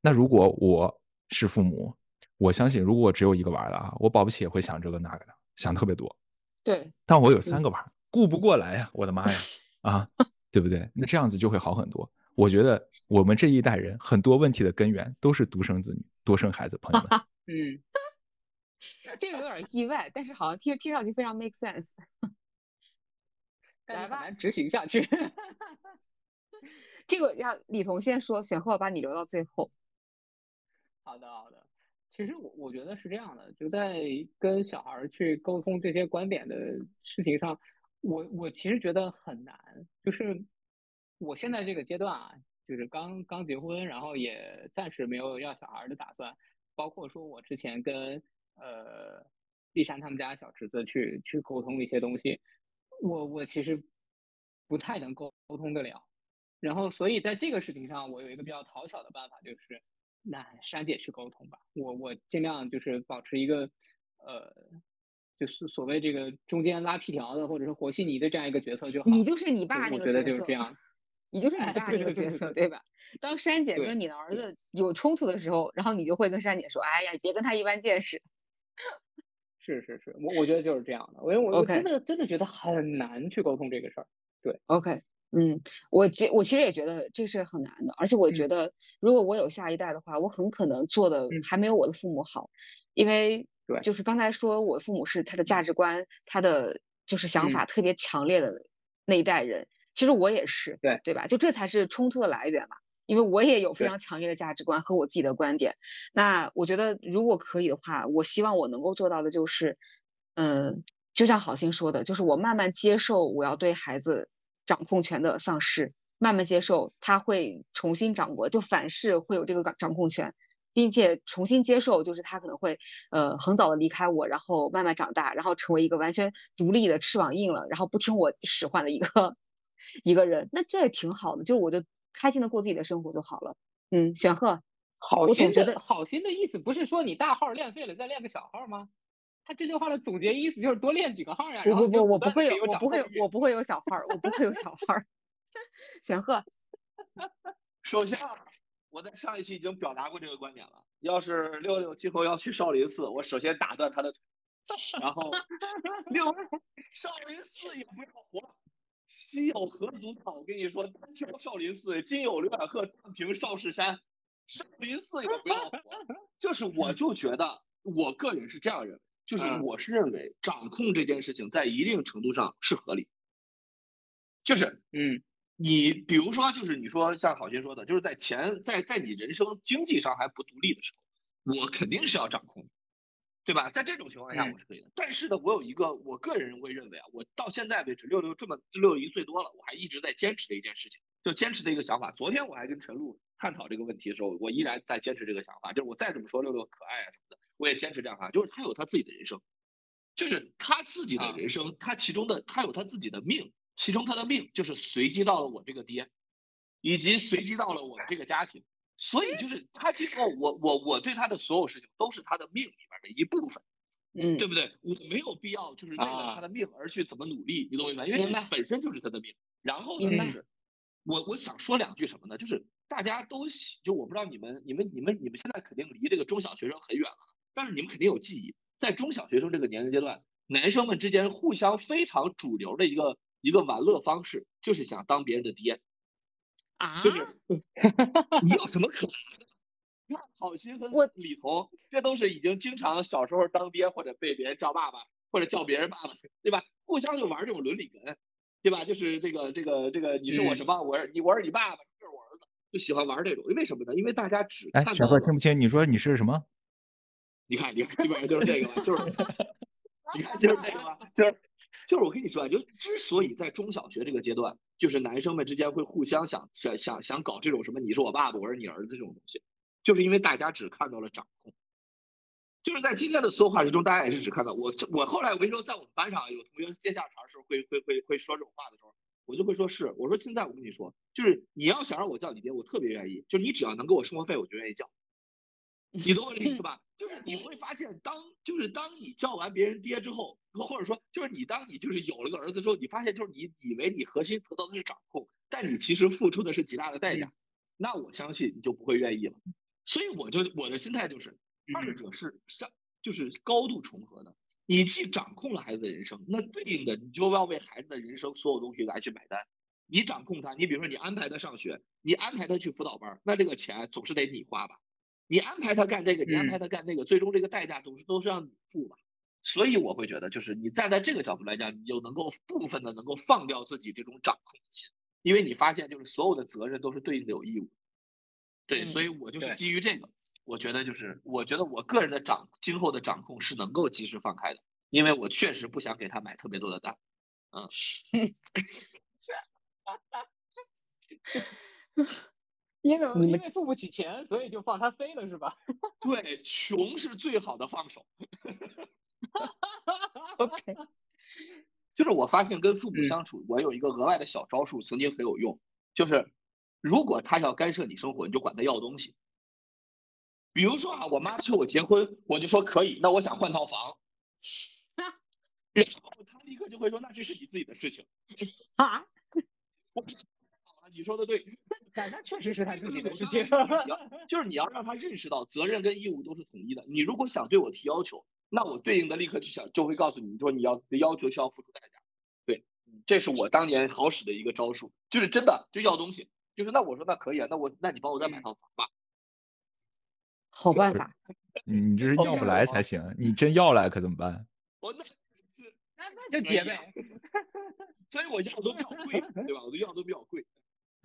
那如果我是父母，我相信如果我只有一个娃的啊，我保不齐也会想这个那个的，想特别多。对。但我有三个娃，顾不过来呀，我的妈呀，啊，对不对？那这样子就会好很多。我觉得我们这一代人很多问题的根源都是独生子女，多生孩子，朋友们。嗯。这个有点意外，但是好像听听上去非常 make sense。来吧，执行下去。这个要李彤先说，选后把你留到最后。好的，好的。其实我我觉得是这样的，就在跟小孩去沟通这些观点的事情上，我我其实觉得很难。就是我现在这个阶段啊，就是刚刚结婚，然后也暂时没有要小孩的打算，包括说我之前跟。呃，丽珊他们家小侄子去去沟通一些东西，我我其实不太能沟沟通得了。然后，所以在这个事情上，我有一个比较讨巧的办法，就是那珊姐去沟通吧。我我尽量就是保持一个呃，就是所谓这个中间拉皮条的，或者是和稀泥的这样一个角色就好。你就是你爸那个角色，我觉得就是这样。你就是你爸那个角色，对吧？当珊姐跟你的儿子有冲突的时候，然后你就会跟珊姐说：“哎呀，别跟他一般见识。”是是是，我我觉得就是这样的，因为我我真的真的觉得很难去沟通这个事儿。对，OK，嗯，我其我其实也觉得这事很难的，而且我觉得如果我有下一代的话，我很可能做的还没有我的父母好，因为对，就是刚才说我父母是他的价值观，他的就是想法特别强烈的那一代人。其实我也是，对对吧？就这才是冲突的来源嘛。因为我也有非常强烈的价值观和我自己的观点。那我觉得如果可以的话，我希望我能够做到的就是，嗯，就像好心说的，就是我慢慢接受我要对孩子掌控权的丧失，慢慢接受他会重新掌握，就反噬会有这个掌掌控权。并且重新接受，就是他可能会，呃，很早的离开我，然后慢慢长大，然后成为一个完全独立的翅膀硬了，然后不听我使唤的一个 一个人。那这也挺好的，就是我就开心的过自己的生活就好了。嗯，玄鹤，好心我总觉得的好心的意思不是说你大号练废了再练个小号吗？他这句话的总结意思就是多练几个号呀。不不我不会有，我不会有，我不会有小号儿，我不会有小号儿。玄鹤，首先啊，我在上一期已经表达过这个观点了。要是六六今后要去少林寺，我首先打断他的腿，然后 六少林寺也不要活。西有何足道？我跟你说，单挑少林寺，今有刘远鹤荡平少室山，少林寺也不要活。就是我就觉得，我个人是这样认为，就是嗯我是认为掌控这件事情在一定程度上是合理，就是嗯你比如说，就是你说像郝鑫说的，就是在钱在在你人生经济上还不独立的时候，我肯定是要掌控的，对吧？在这种情况下嗯我是可以的。但是呢，我有一个我个人会认为啊，我到现在为止，六六这么六六一岁多了，我还一直在坚持的一件事情，就坚持的一个想法。昨天我还跟陈露探讨这个问题的时候，我依然在坚持这个想法，就是我再怎么说六六可爱啊什么的，我也坚持这样想法，就是他有他自己的人生，就是他自己的啊人生，他其中的他有他自己的命，其中他的命就是随机到了我这个爹，以及随机到了我这个家庭，所以就是他今后我我我对他的所有事情都是他的命里边的一部分，嗯，对不对？我没有必要就是为了他啊的命而去怎么努力，你懂我意思吧？因为这本身就是他的命。然后呢，但是我我想说两句什么呢？就是大家都喜，就我不知道你们你们你们你们现在肯定离这个中小学生很远了，但是你们肯定有记忆，在中小学生这个年龄阶段，男生们之间互相非常主流的一个一个玩乐方式，就是想当别人的爹。啊，就是 你有什么可拿的？你看郝鑫和我李彤，这都是已经经常小时候当爹或者被别人叫爸爸，或者叫别人爸爸，对吧？互相就玩这种伦理哏，对吧？就是这个这个这个，你是我什么？我是你，我是你爸爸，你是我儿子，就喜欢玩这种。为什么呢？因为大家只哎，看到了玄鹤听不清，你说你是什么？你看，你看，基本上就是这个吧，就是，你看，就是这个吧，就是，就是我跟你说啊，就之所以在中小学这个阶段，就是男生们之间会互相想想想想搞这种什么你是我爸爸，我是你儿子这种东西，就是因为大家只看到了掌控。就是在今天的所有话题中，大家也是只看到我。我后来我跟你说，在我们班上有同学接下茬的时候，会会会会说这种话的时候，我就会说是，我说现在我跟你说，就是你要想让我叫你爹，我特别愿意，就你只要能给我生活费，我就愿意叫。你懂我的意思吧？就是你会 发现，当就是当你叫完别人爹之后，或者说就是你当你就是有了个儿子之后，你发现就是你以为你核心得到的是掌控，但你其实付出的是极大的代价，那我相信你就不会愿意了。所以我就我的心态就是，二者是相就是高度重合的。你既掌控了孩子的人生，那对应的你就要为孩子的人生所有东西来去买单。你掌控他，你比如说你安排他上学，你安排他去辅导班，那这个钱总是得你花吧？你安排他干这个，你安排他干那个，最终这个代价都是都是让你付吧。所以我会觉得，就是你站在这个角度来讲，你就能够部分的能够放掉自己这种掌控的心，因为你发现就是所有的责任都是对应的有义务。对，所以我就是基于这个，我觉得就是我觉得我个人的掌今后的掌控是能够及时放开的，因为我确实不想给他买特别多的单。嗯，因为你因为付不起钱，所以就放他飞了，是吧？对，穷是最好的放手。OK，就是我发现跟父母嗯相处，我有一个额外的小招数，曾经很有用，就是如果他要干涉你生活，你就管他要东西。比如说啊，我妈催我结婚，我就说可以，那我想换套房，然后他立刻就会说，那这是你自己的事情。啊，你说的对，但那确实是他自己的我事情。就是你要让他认识到责任跟义务都是统一的。你如果想对我提要求，那我对应的立刻就想就会告诉你说你要的要求需要付出代价。对，这是我当年好使的一个招数，就是真的就要东西，就是那我说那可以啊，那我那你帮我再买套房吧。好办法，你这是要不来才行，你真要来可怎么办？我 那是那那就姐妹。所以我要都比较贵，对吧？我的药都比较贵。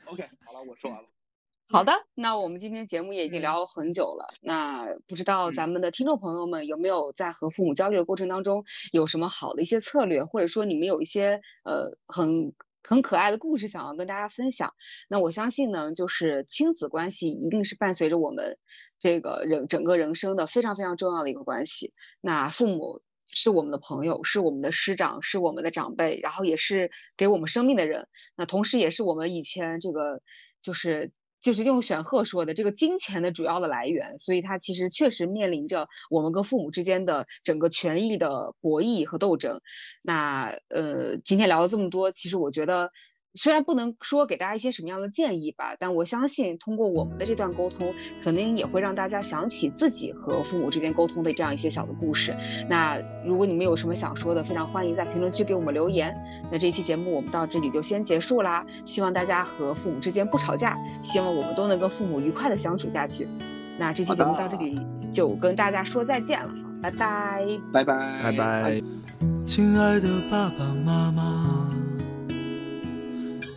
OK，好了，我说完了。好的，那我们今天节目也已经聊了很久了。那不知道咱们的听众朋友们有没有在和父母交流的过程当中有什么好的一些策略，或者说你们有一些呃很很可爱的故事想要跟大家分享？那我相信呢，就是亲子关系一定是伴随着我们这个人整个人生的非常非常重要的一个关系。那父母是我们的朋友，是我们的师长，是我们的长辈，然后也是给我们生命的人。那同时也是我们以前这个就是。就是用选赫说的这个金钱的主要的来源，所以他其实确实面临着我们跟父母之间的整个权益的博弈和斗争。那呃，今天聊了这么多，其实我觉得。虽然不能说给大家一些什么样的建议吧，但我相信通过我们的这段沟通，肯定也会让大家想起自己和父母之间沟通的这样一些小的故事。那如果你们有什么想说的，非常欢迎在评论区给我们留言。那这期节目我们到这里就先结束啦，希望大家和父母之间不吵架，希望我们都能跟父母愉快的相处下去。那这期节目到这里就跟大家说再见了，好，拜拜，拜拜，拜拜，亲爱的爸爸妈妈。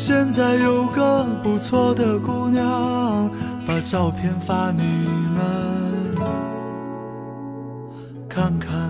现在有个不错的姑娘，把照片发你们看看。